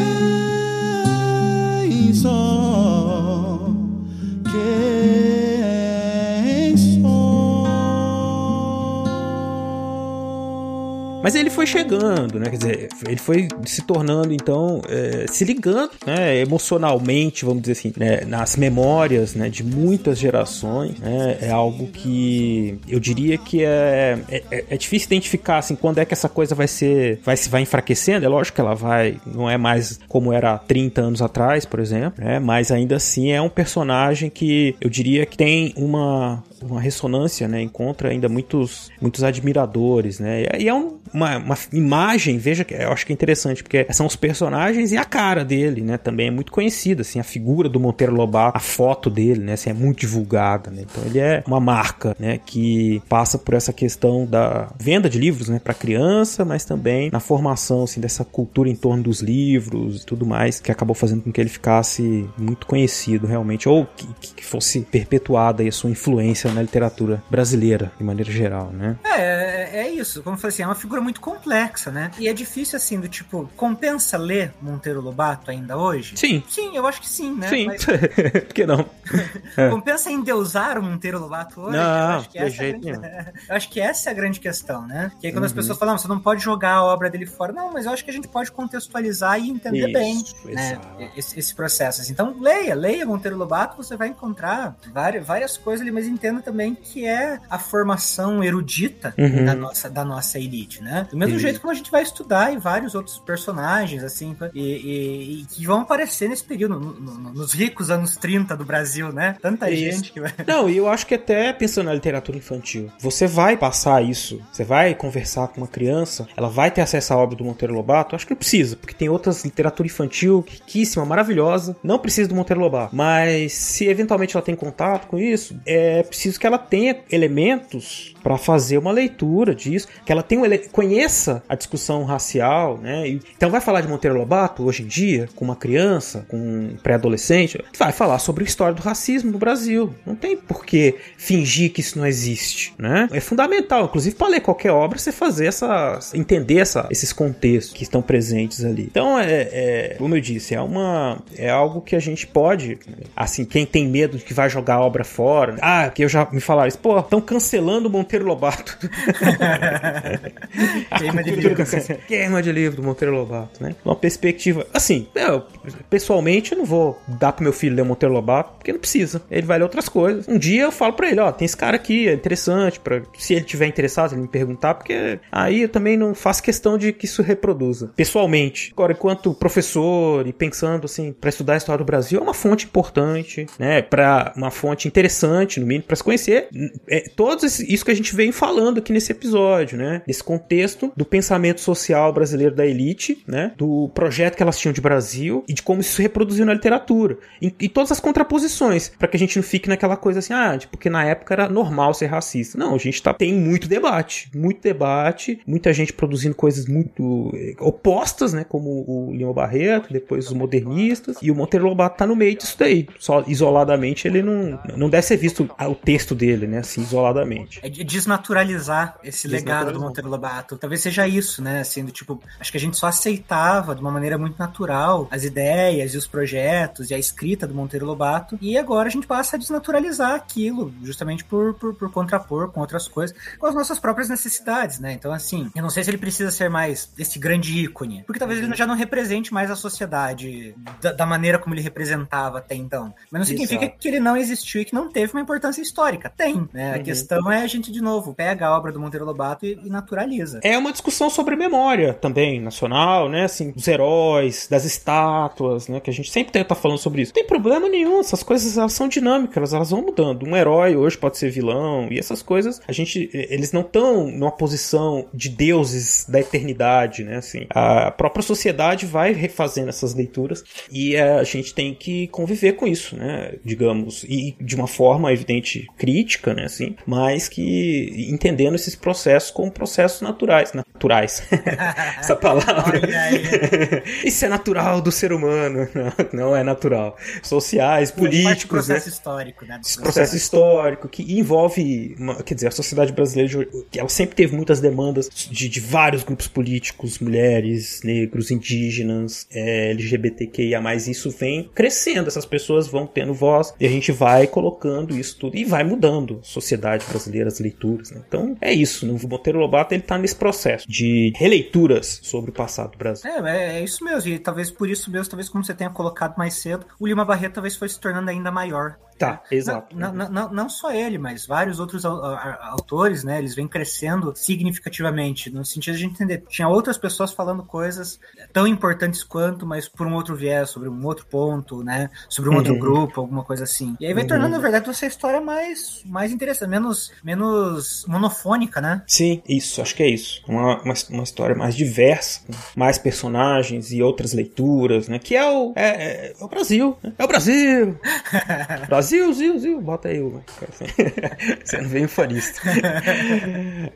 Mas ele foi chegando, né? Quer dizer, ele foi se tornando, então, é, se ligando, né? Emocionalmente, vamos dizer assim, né, nas memórias, né? De muitas gerações, né? É algo que eu diria que é, é, é difícil identificar, assim, quando é que essa coisa vai ser, vai se vai enfraquecendo. É lógico que ela vai, não é mais como era há 30 anos atrás, por exemplo, né? Mas ainda assim é um personagem que eu diria que tem uma uma ressonância, né? Encontra ainda muitos, muitos admiradores, né? E é um, uma, uma imagem, veja que eu acho que é interessante, porque são os personagens e a cara dele, né? Também é muito conhecida, assim, a figura do Monteiro Lobato, a foto dele, né? Assim, é muito divulgada, né? Então ele é uma marca, né? Que passa por essa questão da venda de livros, né? Para criança, mas também na formação, assim, dessa cultura em torno dos livros e tudo mais, que acabou fazendo com que ele ficasse muito conhecido realmente, ou que, que fosse perpetuada aí a sua influência na literatura brasileira, de maneira geral, né? É, é, é isso. Como eu falei assim, é uma figura muito complexa, né? E é difícil, assim, do tipo, compensa ler Monteiro Lobato ainda hoje? Sim. Sim, eu acho que sim, né? Sim. Mas [LAUGHS] Por que não? [LAUGHS] É. compensa endeusar o Monteiro Lobato hoje? Não, acho que de essa é a jeito grande- nenhum. [LAUGHS] Eu acho que essa é a grande questão, né? Que aí quando as Uhum. pessoas falam, "Não, você não pode jogar a obra dele fora. Não, mas eu acho que a gente pode contextualizar e entender Isso, bem né, esse, esse processo. assim. Então, leia, leia Monteiro Lobato, você vai encontrar várias, várias coisas ali, mas entenda também que é a formação erudita Uhum. da, nossa, da nossa elite, né? Do mesmo Sim. jeito como a gente vai estudar e vários outros personagens, assim, e, e- e que vão aparecer nesse período, no- no- nos ricos anos 30 do Brasil, né? Tanta Isso. gente que vai. Não, e eu acho que até pensando na literatura infantil, você vai passar isso, você vai conversar com uma criança, ela vai ter acesso à obra do Monteiro Lobato? Acho que não precisa, porque tem outras literatura infantil riquíssima, maravilhosa, não precisa do Monteiro Lobato. Mas se eventualmente ela tem contato com isso, é preciso que ela tenha elementos para fazer uma leitura disso, que ela tenha um ele- conheça a discussão racial, né? Então vai falar de Monteiro Lobato hoje em dia, com uma criança, com um pré-adolescente, vai falar sobre a história do racismo no Brasil. Não tem por que fingir que isso não existe, né? É fundamental, inclusive para ler qualquer obra, você fazer essa, entender essa, esses contextos que estão presentes ali. Então é, é, como eu disse, é uma, é algo que a gente pode, assim, quem tem medo de que vai jogar a obra fora, ah, que eu já me falaram isso, pô, estão cancelando o Monteiro Lobato. [LAUGHS] Queima de livro. [LAUGHS] Queima de livro do Monteiro Lobato, né? Uma perspectiva. Assim, eu, pessoalmente, eu não vou dar pro meu filho ler Monteiro Lobato, porque não precisa. Ele vai ler outras coisas. Um dia eu falo pra ele: ó, tem esse cara aqui, é interessante. Pra, se ele tiver interessado, ele me perguntar, porque aí eu também não faço questão de que isso reproduza. Pessoalmente. Agora, enquanto professor e pensando, assim, pra estudar a história do Brasil, é uma fonte importante, né? Pra uma fonte interessante, no mínimo, pra se conhecer. É, todos isso que a gente vem falando aqui nesse episódio, né? Nesse contexto do pensamento social brasileiro da elite, né? Do projeto que elas tinham de Brasil e de como isso se reproduziu na literatura. E, e todas as contraposições, para que a gente não fique naquela coisa assim, ah, tipo, porque na época era normal ser racista. Não, a gente tá, tem muito debate, muito debate, muita gente produzindo coisas muito eh, opostas, né? Como o Lima Barreto, depois os modernistas, e o Monteiro Lobato tá no meio disso daí. Só isoladamente ele não, não deve ser visto o texto dele, né? Assim, isoladamente. É de desnaturalizar esse legado do Monteiro Lobato. Talvez seja isso, né? Assim, do tipo, acho que a gente só aceitava de uma maneira muito natural as ideias e os projetos e a escrita do Monteiro Lobato. E agora a gente passa a desnaturalizar aquilo, justamente por, por, por contrapor com outras coisas, com as nossas próprias necessidades, né? Então, assim, eu não sei se ele precisa ser mais esse grande ícone, porque talvez ele já não represente mais a sociedade da, da maneira como ele representava até então. Mas não significa Exato. que ele não existiu e que não teve uma importância histórica. Tem, né? A Uhum. questão é a gente, de novo, pega a obra do Monteiro Lobato e, e naturaliza. É uma discussão sobre memória também, nacional, né? Assim, dos heróis, das estátuas, né? Que a gente sempre tenta falando sobre isso. Não tem problema nenhum, essas coisas elas são dinâmicas, elas vão mudando. Um herói hoje pode ser vilão, e essas coisas, a gente, eles não estão numa posição de deuses da eternidade, né? Assim, a própria sociedade vai refazendo essas leituras e a gente tem que conviver com isso, né? Digamos, e de uma forma evidente crítica, né? Assim, mas que entendendo esses processos como processos naturais, naturais. [LAUGHS] Essa palavra. [LAUGHS] Isso é natural do ser humano, [LAUGHS] não, não é natural. Sociais, políticos, né? processo histórico, né? Esse processo histórico que envolve, uma- quer dizer, a sociedade brasileira, ela sempre teve muitas demandas de, de vários grupos políticos, mulheres, negros, indígenas, é, LGBTQIA+, isso vem crescendo, essas pessoas vão tendo voz, e a gente vai colocando isso tudo, e vai mudando sociedade brasileira, as leituras, né? Então, é isso, né? o Monteiro Lobato, ele tá nesse processo de releituras sobre o passado do Brasil. É, é, é isso mesmo. E talvez por isso mesmo, talvez como você tenha colocado mais cedo, o Lima Barreto talvez foi se tornando ainda maior. Tá, exato. Não, não, não, não só ele, mas vários outros au- au- autores, né? Eles vêm crescendo significativamente, no sentido de entender. Tinha outras pessoas falando coisas tão importantes quanto, mas por um outro viés, sobre um outro ponto, né? Sobre um outro Uhum. grupo, alguma coisa assim. E aí vai Uhum. tornando, na verdade, essa história mais, mais interessante, menos, menos monofônica, né? Sim, isso, acho que é isso. Uma, uma, uma história mais diversa, com mais personagens e outras leituras, né? Que é o, é, é- é o Brasil, né? É o Brasil! Brasil, [LAUGHS] Zil, Zil, bota aí o. [LAUGHS] Você não veio fanista.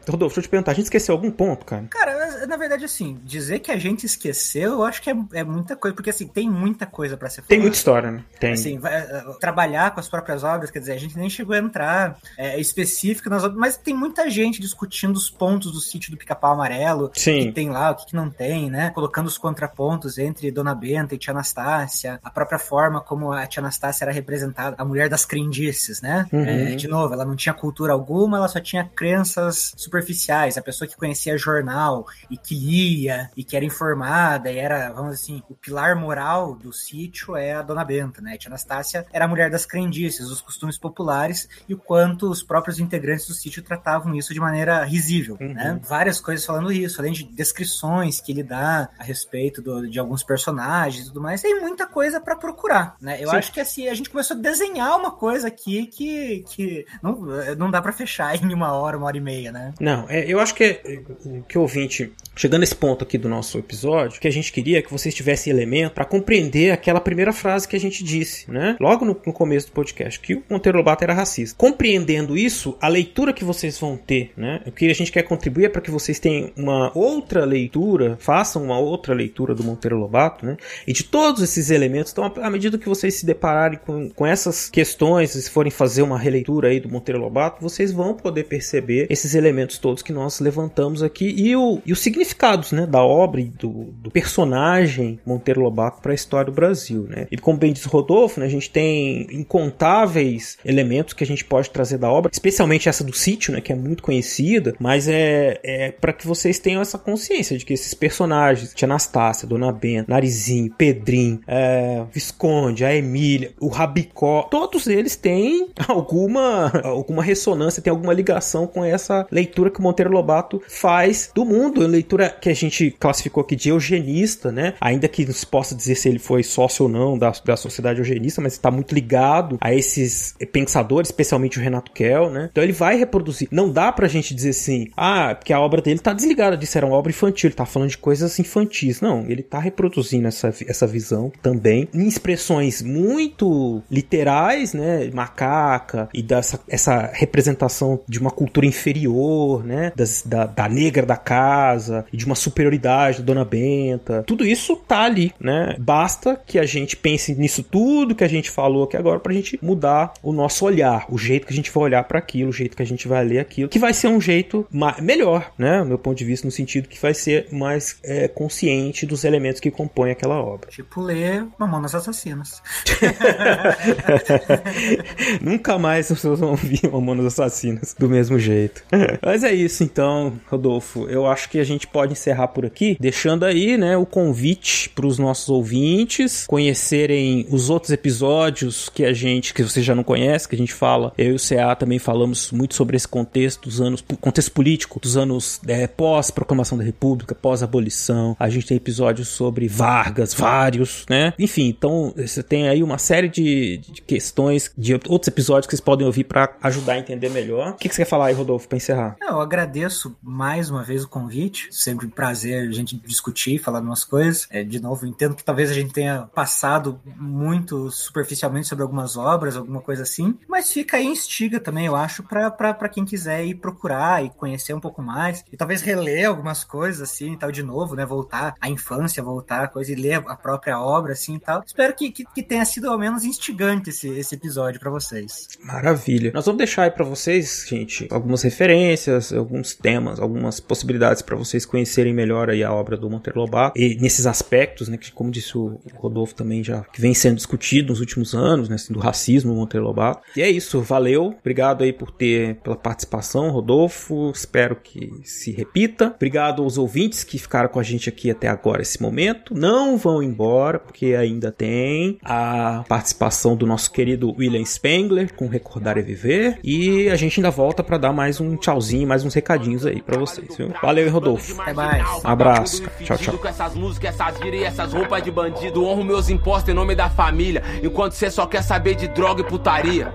Rodolfo, deixa eu te perguntar, a gente esqueceu algum ponto, cara? Cara, na verdade, assim, dizer que a gente esqueceu, eu acho que é, é muita coisa, porque assim, tem muita coisa pra ser falada. Tem muita história, né? Tem. Assim, vai, eh, trabalhar com as próprias obras, quer dizer, a gente nem chegou a entrar é, específico nas obras, mas tem muita gente discutindo os pontos do sítio do Pica-Pau Amarelo, Sim. o que tem lá, o que, que não tem, né? Colocando os contrapontos entre Dona Benta e Tia Anastácia, a própria forma como a Tia Anastácia era representada, a mulher das crendices, né? Uhum. É, de novo, ela não tinha cultura alguma, ela só tinha crenças superficiais, a pessoa que conhecia jornal e que lia e que era informada e era, vamos dizer assim, o pilar moral do sítio é a Dona Benta, né? A Tia Anastácia era a mulher das crendices, dos costumes populares e o quanto os próprios integrantes do sítio tratavam isso de maneira risível, né? Várias coisas falando isso, além de descrições que ele dá a respeito do- de alguns personagens e tudo mais, tem muita coisa pra procurar, né? Eu Sim. acho que assim, a gente começou a desenhar uma coisa aqui que, que não, não dá para fechar em uma hora, uma hora e meia, né? Não, é, eu acho que é, que o ouvinte, chegando nesse ponto aqui do nosso episódio, que a gente queria que vocês tivessem elemento para compreender aquela primeira frase que a gente disse, né? Logo no, no começo do podcast, que o Monteiro Lobato era racista. Compreendendo isso, a leitura que vocês vão ter, né? O que a gente quer contribuir é para que vocês tenham uma outra leitura, façam uma outra leitura do Monteiro Lobato, né? E de todos esses elementos, então, à medida que vocês se depararem com, com essas questões, se forem fazer uma releitura aí do Monteiro Lobato, vocês vão poder perceber esses elementos todos que nós levantamos aqui e, o, e os significados, né? Da obra e do, do personagem Monteiro Lobato para a história do Brasil, né? E como bem diz Rodolfo, né? A gente tem incontáveis elementos que a gente pode trazer da obra, especialmente essa do sítio, né? Que é muito conhecida, mas é, é para que vocês tenham essa consciência de que esses personagens, Tia Anastácia, Dona Benta, Narizinho, Pedrinho, é, Visconde, a Emília, o Rabicó, todos eles têm [LAUGHS] alguma, alguma ressonância, tem alguma ligação com essa leitura que o Monteiro Lobato faz do mundo, leitura que a gente classificou aqui de eugenista, né? Ainda que não se possa dizer se ele foi sócio ou não da, da sociedade eugenista, mas está muito ligado a esses pensadores, especialmente o Renato Kell, né? Então ele vai reproduzir. Não dá pra gente dizer assim, ah, porque a obra dele tá desligada disso, era uma obra infantil, ele tá falando de coisas infantis. Não, ele tá reproduzindo essa, essa visão também em expressões muito literais, né? Macaca e dessa essa representação de uma cultura inferior, né? Das, da, da negra da casa e de uma superioridade da Dona Benta. Tudo isso tá ali, né? Basta que a gente pense nisso tudo que a gente falou aqui agora pra gente mudar o nosso olhar, o jeito que a gente vai olhar para aquilo, o jeito que a gente vai ler aquilo, que vai ser um jeito melhor, né? Do meu ponto de vista, no sentido que vai ser mais é, consciente dos elementos que compõem aquela obra. Tipo ler Mamonas Assassinas. [LAUGHS] [LAUGHS] Nunca mais as pessoas vão ouvir Mamonas Assassinas do mesmo jeito. Mas é isso então, Rodolfo. Eu acho que a gente pode encerrar por aqui, deixando aí, né, o convite para os nossos ouvintes conhecerem os outros episódios que a gente, que você já não conhece, que a gente fala. Eu e o CA também falamos muito sobre esse contexto dos anos, contexto político dos anos é, pós-proclamação da República, pós-abolição. A gente tem episódios sobre Vargas, vários, né? Enfim, então você tem aí uma série de, de questões, de outros episódios que vocês podem ouvir para ajudar a entender melhor. O que, que você quer falar aí, Rodolfo, para encerrar? Eu agradeço mais uma vez o convite. Sempre um prazer a gente discutir, falar de umas coisas. É, de novo, entendo que talvez a gente tenha passado muito superficialmente sobre algumas obras, alguma coisa assim, mas fica aí instiga também, eu acho, para quem quiser ir procurar e conhecer um pouco mais, e talvez reler algumas coisas assim e tal de novo, né? Voltar à infância, voltar a coisa e ler a própria obra assim e tal. Espero que, que, que tenha sido ao menos instigante esse, esse episódio para vocês. Maravilha. Nós vamos deixar aí para vocês, gente, algumas referências, alguns temas, algumas possibilidades para vocês conhecerem melhor aí a obra do Monteiro Lobato e nesses aspectos, né, que como disse o Rodolfo também já que vem sendo discutido nos últimos anos, né, assim, do racismo no Monteiro Lobato. E é isso, valeu. Obrigado aí por ter pela participação, Rodolfo. Espero que se repita. Obrigado aos ouvintes que ficaram com a gente aqui até agora esse momento. Não vão embora porque ainda tem a participação do nosso querido William Spengler com Recordar e Viver e a gente ainda volta para dar mais um tchauzinho, mais uns recadinhos aí para vocês, viu? Valeu, Rodolfo. Até mais. Abraço. Tchau, tchau. Com essas músicas, essas gírias e essas roupas de bandido, honro meus impostos em nome da família, enquanto você só quer saber de droga e putaria.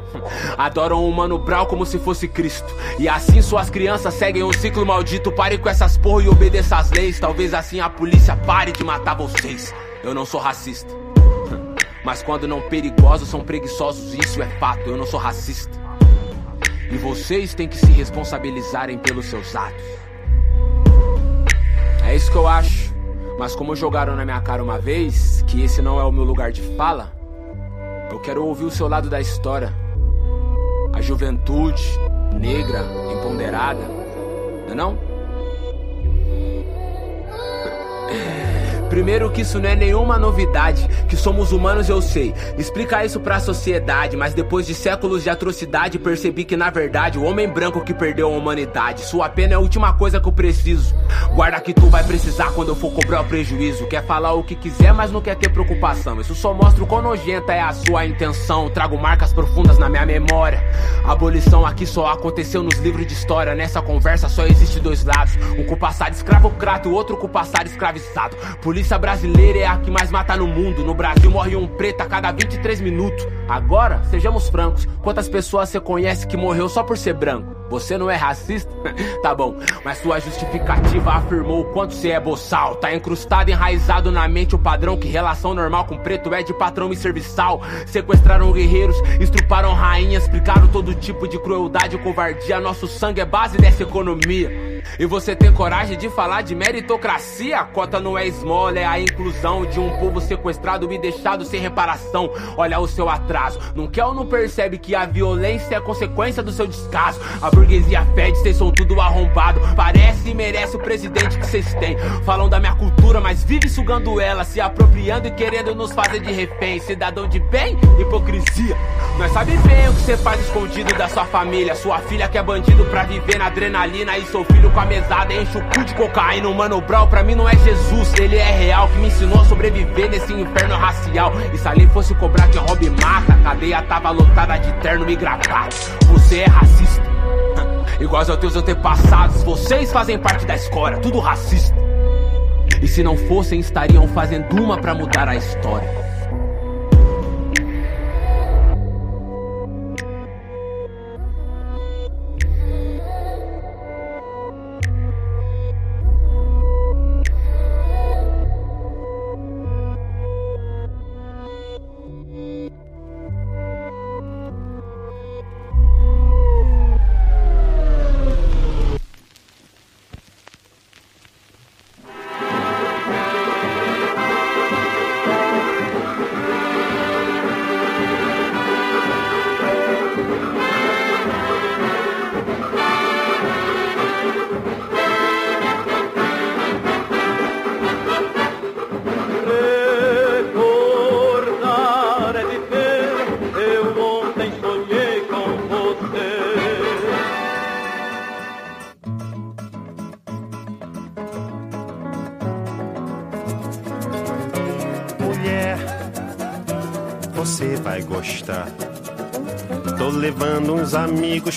Adoram o Mano Brown como se fosse Cristo. E assim suas crianças seguem um ciclo maldito. Pare com essas porra e obedeça às leis. Talvez assim a polícia pare de matar vocês. Eu não sou racista. Mas quando não perigosos são preguiçosos, isso é fato. Eu não sou racista. E vocês têm que se responsabilizarem pelos seus atos. É isso que eu acho. Mas como jogaram na minha cara uma vez que esse não é o meu lugar de fala, eu quero ouvir o seu lado da história. A juventude negra, empoderada, não é não? Primeiro que isso não é nenhuma novidade, que somos humanos eu sei. Explica isso pra sociedade, mas depois de séculos de atrocidade percebi que na verdade o homem branco que perdeu a humanidade. Sua pena é a última coisa que eu preciso. Guarda que tu vai precisar quando eu for cobrar o prejuízo. Quer falar o que quiser, mas não quer ter preocupação. Isso só mostra o quão nojenta é a sua intenção. Trago marcas profundas na minha memória. A abolição aqui só aconteceu nos livros de história. Nessa conversa só existe dois lados: um com passado escravocrata e o outro com passado escravizado. Polícia polícia brasileira é a que mais mata no mundo. No Brasil morre um preto a cada 23 minutos. Agora, sejamos francos, quantas pessoas você conhece que morreu só por ser branco? Você não é racista? [LAUGHS] tá bom, mas sua justificativa afirmou o quanto você é boçal. Tá incrustado, enraizado na mente o padrão que relação normal com preto é de patrão e serviçal. Sequestraram guerreiros, estruparam rainhas, explicaram todo tipo de crueldade e covardia. Nosso sangue é base dessa economia. E você tem coragem de falar de meritocracia? A cota não é esmola, é a inclusão de um povo sequestrado e deixado sem reparação. Olha o seu atraso. Não quer ou não percebe que a violência é consequência do seu descaso? A burguesia fede, vocês são tudo arrombado. Parece e merece o presidente que vocês têm. Falam da minha cultura, mas vive sugando ela, se apropriando e querendo nos fazer de refém. Cidadão de bem, hipocrisia. Nós sabe bem o que você faz escondido da sua família. Sua filha que é bandido pra viver na adrenalina e seu filho com a mesada enche o cu de cocaína. Mano Brown pra mim não é Jesus, ele é real que me ensinou a sobreviver nesse inferno racial. E se ali fosse cobrar quem Rob mata, a cadeia tava lotada de terno e gravata. Você é racista. Iguais aos teus antepassados, vocês fazem parte da escória, tudo racista. E se não fossem, estariam fazendo uma pra mudar a história.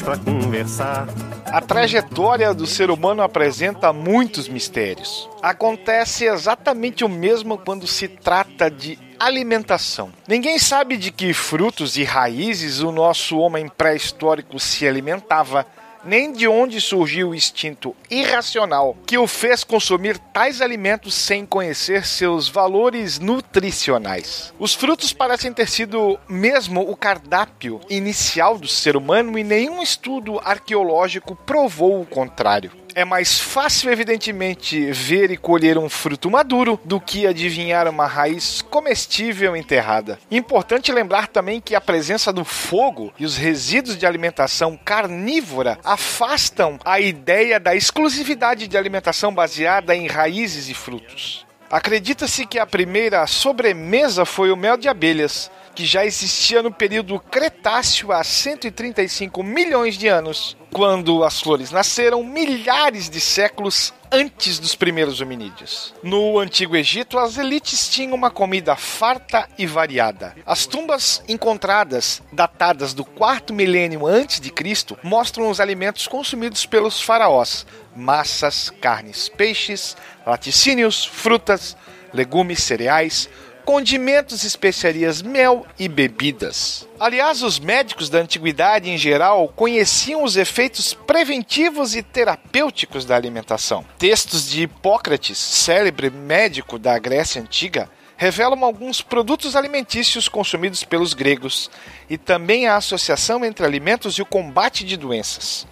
Pra conversar. A trajetória do ser humano apresenta muitos mistérios. Acontece exatamente o mesmo quando se trata de alimentação. Ninguém sabe de que frutos e raízes o nosso homem pré-histórico se alimentava, nem de onde surgiu o instinto irracional que o fez consumir tais alimentos sem conhecer seus valores nutricionais. Os frutos parecem ter sido mesmo o cardápio inicial do ser humano e nenhum estudo arqueológico provou o contrário. É mais fácil, evidentemente, ver e colher um fruto maduro do que adivinhar uma raiz comestível enterrada. Importante lembrar também que a presença do fogo e os resíduos de alimentação carnívora afastam a ideia da exclusividade de alimentação baseada em raízes e frutos. Acredita-se que a primeira sobremesa foi o mel de abelhas, que já existia no período Cretáceo há 135 milhões de anos, quando as flores nasceram milhares de séculos antes dos primeiros hominídeos. No Antigo Egito, as elites tinham uma comida farta e variada. As tumbas encontradas, datadas do quarto milênio antes de Cristo, mostram os alimentos consumidos pelos faraós: massas, carnes, peixes, laticínios, frutas, legumes, cereais, condimentos, especiarias, mel e bebidas. Aliás, os médicos da antiguidade em geral conheciam os efeitos preventivos e terapêuticos da alimentação. Textos de Hipócrates, célebre médico da Grécia Antiga, revelam alguns produtos alimentícios consumidos pelos gregos e também a associação entre alimentos e o combate de doenças.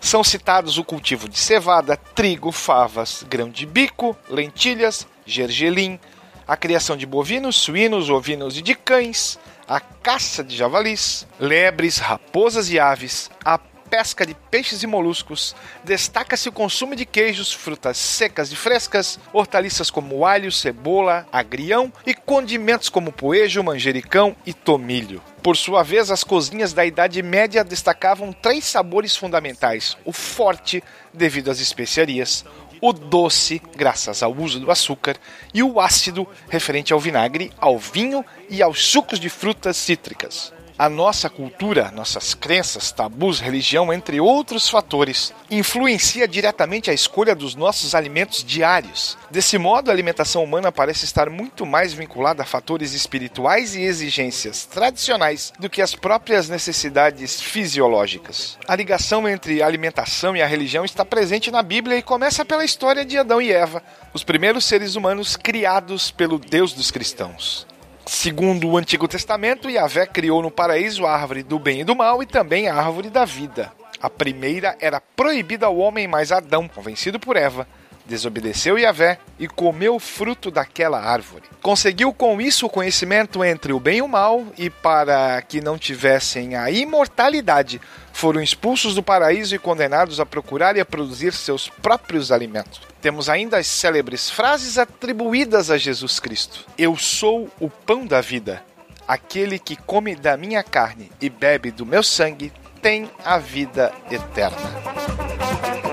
São citados o cultivo de cevada, trigo, favas, grão de bico, lentilhas, gergelim, a criação de bovinos, suínos, ovinos e de cães, a caça de javalis, lebres, raposas e aves, a pesca de peixes e moluscos, destaca-se o consumo de queijos, frutas secas e frescas, hortaliças como alho, cebola, agrião e condimentos como poejo, manjericão e tomilho. Por sua vez, as cozinhas da Idade Média destacavam três sabores fundamentais: o forte, devido às especiarias, o doce, graças ao uso do açúcar, e o ácido, referente ao vinagre, ao vinho e aos sucos de frutas cítricas. A nossa cultura, nossas crenças, tabus, religião, entre outros fatores, influencia diretamente a escolha dos nossos alimentos diários. Desse modo, a alimentação humana parece estar muito mais vinculada a fatores espirituais e exigências tradicionais do que as próprias necessidades fisiológicas. A ligação entre a alimentação e a religião está presente na Bíblia e começa pela história de Adão e Eva, os primeiros seres humanos criados pelo Deus dos cristãos. Segundo o Antigo Testamento, Yahvé criou no paraíso a árvore do bem e do mal e também a árvore da vida. A primeira era proibida ao homem, mas Adão, convencido por Eva, desobedeceu Yahvé e comeu o fruto daquela árvore. Conseguiu com isso o conhecimento entre o bem e o mal, e para que não tivessem a imortalidade, foram expulsos do paraíso e condenados a procurar e a produzir seus próprios alimentos. Temos ainda as célebres frases atribuídas a Jesus Cristo: Eu sou o pão da vida. Aquele que come da minha carne e bebe do meu sangue tem a vida eterna.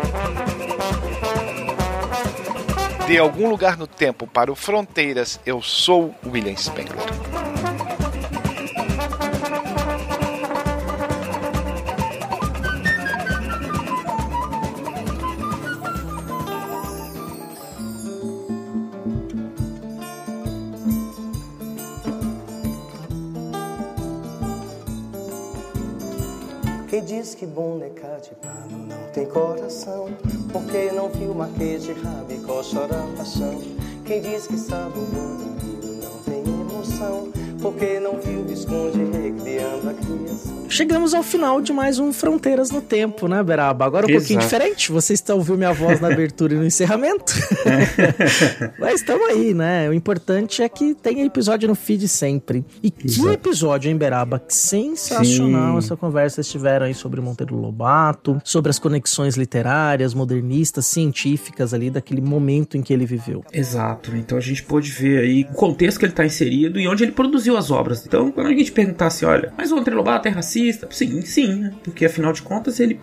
De algum lugar no tempo para o Fronteiras, eu sou William Spengler. Quem diz que bom é de pano não tem coração Porque não viu Marquês de Rabicó chorar paixão Quem diz que sabe o mundo não tem emoção Porque não viu Visconde recriando a criação Chegamos ao final de mais um Fronteiras no Tempo, né, Beraba? Agora um Exato. pouquinho diferente. Você está ouvindo minha voz na abertura e no encerramento. [LAUGHS] Mas estamos aí, né? O importante é que tem episódio no feed sempre. E Exato. que episódio, hein, Beraba? Sensacional Sim. essa conversa. Estiveram aí sobre Monteiro Lobato, sobre as conexões literárias, modernistas, científicas ali daquele momento em que ele viveu. Exato. Então a gente pôde ver aí o contexto que ele está inserido e onde ele produziu as obras. Então, quando a gente perguntasse, olha, mas o Monteiro Lobato é racista? Sim, sim, né? Porque afinal de contas ele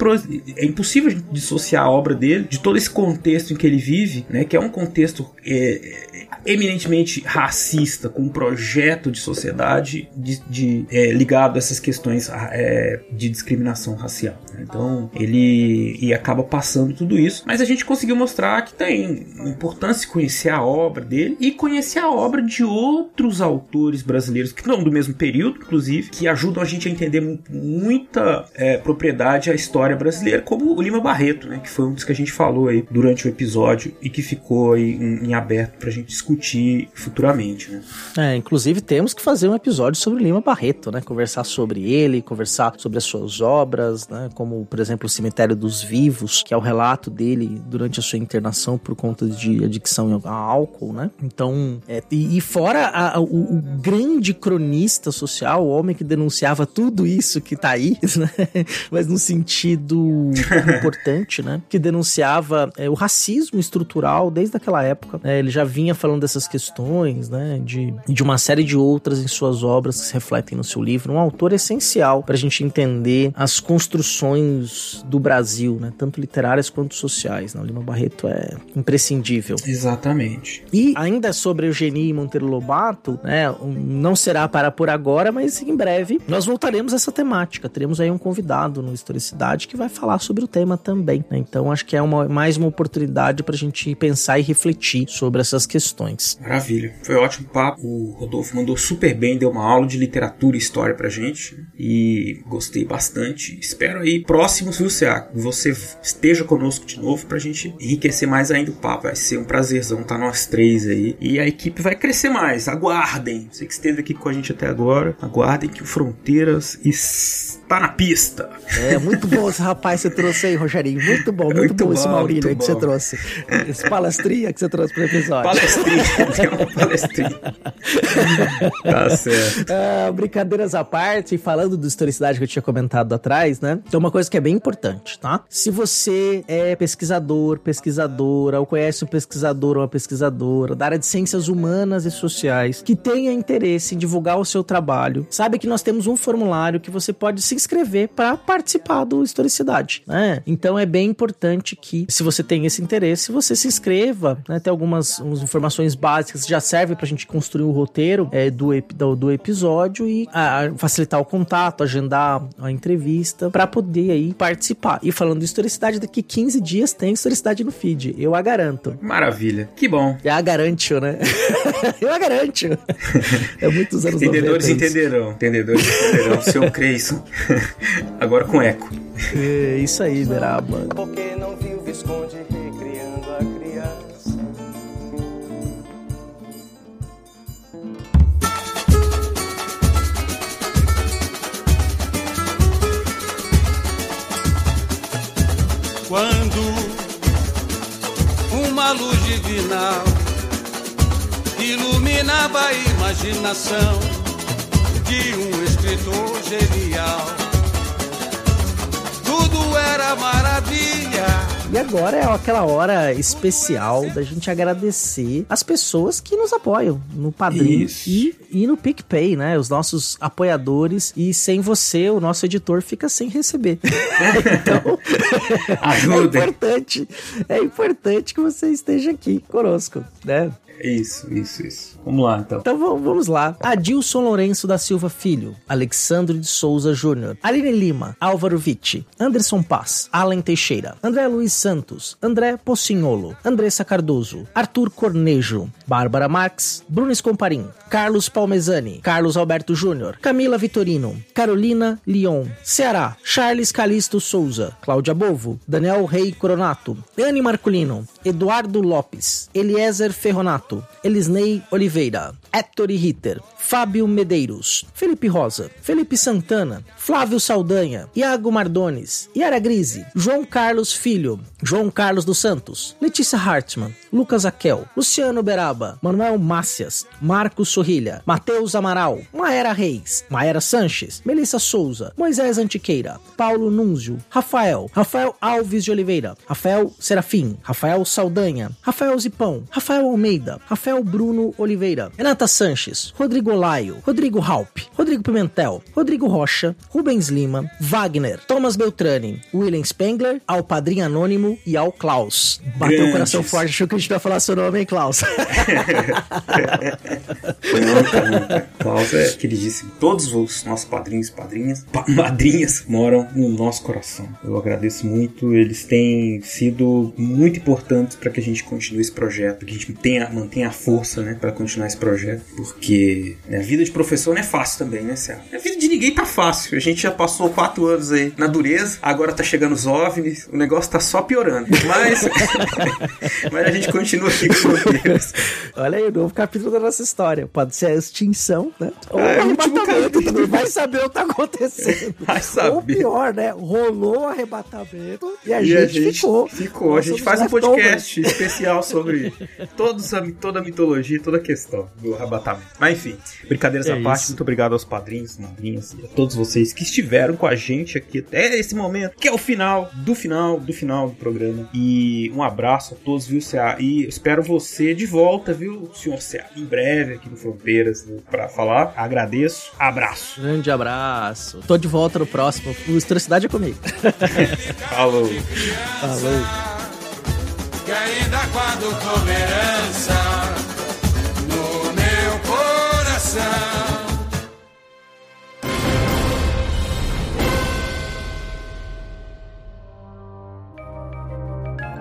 é impossível dissociar a obra dele de todo esse contexto em que ele vive, né? Que é um contexto é, eminentemente racista, com um projeto de sociedade de, de é, ligado a essas questões é, de discriminação racial. Né? Então ele e acaba passando tudo isso, mas a gente conseguiu mostrar que tem importância conhecer a obra dele e conhecer a obra de outros autores brasileiros que não do mesmo período, inclusive, que ajudam a gente a entender muita é, propriedade a história brasileira, como o Lima Barreto, né, que foi um dos que a gente falou aí durante o episódio e que ficou aí em, em aberto pra gente discutir futuramente, né? É, inclusive temos que fazer um episódio sobre o Lima Barreto, né, conversar sobre ele, conversar sobre as suas obras, né, como por exemplo o Cemitério dos Vivos, que é o relato dele durante a sua internação por conta de adicção a álcool, né? Então, é, e, e, fora a, a, o, o grande cronista social, o homem que denunciava tudo isso que tá aí, [LAUGHS] né? Mas no sentido importante, né? Que denunciava é, o racismo estrutural desde aquela época. É, ele já vinha falando dessas questões, né? De, de uma série de outras em suas obras que se refletem no seu livro. Um autor essencial para a gente entender as construções do Brasil, né? Tanto literárias quanto sociais. Né? O Lima Barreto é imprescindível. Exatamente. E ainda sobre Eugenie Monteiro Lobato, né? Não será para por agora, mas em breve nós voltaremos a essa temática. Teremos aí um convidado no Historicidade que vai falar sobre o tema também. Né? Então acho que é uma, mais uma oportunidade para a gente pensar e refletir sobre essas questões. Maravilha. Foi um ótimo papo. O Rodolfo mandou super bem, deu uma aula de literatura e história pra gente. E gostei bastante. Espero aí próximos, viu? Você esteja conosco de novo pra gente enriquecer mais ainda o papo. Vai ser um prazerzão estar tá nós três aí. E a equipe vai crescer mais. Aguardem. Você que esteve aqui com a gente até agora. Aguardem que o Fronteiras está na pista. É, muito bom esse rapaz que você trouxe aí, Rogerinho. Muito bom, muito, muito bom, esse Maurílio aí que você trouxe. Esse palestrinha que você trouxe pro episódio. Palestrinha, [LAUGHS] uma palestrinha. tá certo. Uh, brincadeiras à parte, falando do historicidade que eu tinha comentado atrás, né? Tem uma coisa que é bem importante, tá? Se você é pesquisador, pesquisadora, ou conhece um pesquisador ou uma pesquisadora da área de ciências humanas e sociais que tenha interesse em divulgar o seu trabalho, sabe que nós temos um formulário que você pode se inscrever para participar do Historicidade, né? Então é bem importante que, se você tem esse interesse, você se inscreva, né? Tem algumas informações básicas que já servem pra gente construir o roteiro é, do, do, do, episódio e a, facilitar o contato, agendar a entrevista para poder aí participar. E falando de historicidade, daqui 15 dias tem historicidade no feed, eu a garanto. Maravilha, que bom. [LAUGHS] Eu a garanto, né? [LAUGHS] eu a garanto. é muitos anos Entendedores entenderão, entendedores entenderão, seu Creyson. [LAUGHS] Agora com eco. É isso aí, Beraba. Porque não viu Visconde recriando a criança. Quando uma luz divinal iluminava a imaginação de um escritor genial. Tudo era maravilha. E agora é aquela hora especial da gente agradecer as pessoas que nos apoiam no Padrim e, e no PicPay, né? Os nossos apoiadores. E sem você, o nosso editor fica sem receber. [LAUGHS] então, é importante, é importante que você esteja aqui conosco, né? Isso, isso, isso. Vamos lá, então. Então vamos lá. Adilson Lourenço da Silva Filho, Alexandre de Souza Júnior, Aline Lima, Álvaro Vitti, Anderson Paz, Alan Teixeira, André Luiz Santos, André Pocinholo, Andressa Cardoso, Arthur Cornejo, Bárbara Marques, Bruno Escomparim, Carlos Palmezani, Carlos Alberto Júnior, Camila Vitorino, Carolina Leon, Ceará, Charles Calisto Souza, Cláudia Bovo, Daniel Rei Coronato, Anne Marculino, Eduardo Lopes, Eliezer Ferronato, Elisnei Oliveira, Héctor Ritter, Fábio Medeiros, Felipe Rosa, Felipe Santana, Flávio Saldanha, Iago Mardones, Yara Grise, João Carlos Filho, João Carlos dos Santos, Letícia Hartmann, Lucas Aquel, Luciano Beraba, Manuel Mácias, Marcos Sorrilha, Matheus Amaral, Maera Reis, Maera Sanches, Melissa Souza, Moisés Antiqueira, Paulo Núnzio, Rafael, Rafael Alves de Oliveira, Rafael Serafim, Rafael Saldanha, Rafael Zipão, Rafael Almeida, Rafael Bruno Oliveira, Renata Sanches, Rodrigo Olaio, Rodrigo Halp, Rodrigo Pimentel, Rodrigo Rocha, Rubens Lima, Wagner, Thomas Beltrani, William Spengler, ao Padrinho Anônimo e ao Klaus. Bateu o coração forte, achou que a gente ia falar seu nome, hein, Klaus? Klaus é queridíssimo. Todos os nossos padrinhos, padrinhas, pa madrinhas moram no nosso coração. Eu agradeço muito. Eles têm sido muito importantes para que a gente continue esse projeto, que a gente tenha, mantenha a força, né, para continuar esse projeto, porque né, a vida de professor não é fácil também, né, Céu? A vida de ninguém tá fácil. A gente já passou quatro anos aí na dureza, agora tá chegando os OVNIs, o negócio tá só piorando. Mas, [LAUGHS] mas a gente continua aqui com Deus. [LAUGHS] Olha aí o novo capítulo da nossa história. Pode ser a extinção, né? Ou Ah, é o último também. Vai saber o que tá acontecendo. [LAUGHS] Vai saber. Ou pior, né? Rolou o arrebatamento e a, E gente, ficou. Ficou. A Nós gente somos faz um podcast especial sobre todos a, toda a mitologia, toda a questão do arrebatamento. Mas enfim, brincadeiras É à parte, isso. muito obrigado aos padrinhos, madrinhas e a todos vocês que estiveram com a gente aqui até esse momento, que é o final do final do final do programa. E um abraço a todos, viu, CA? E espero você de volta, viu, senhor CA? Em breve aqui no Fronteiras né, pra falar. Agradeço. Abraço. Grande abraço. Tô de volta no próximo. O Historicidade é comigo. [LAUGHS] Falou. Falou. que ainda guardo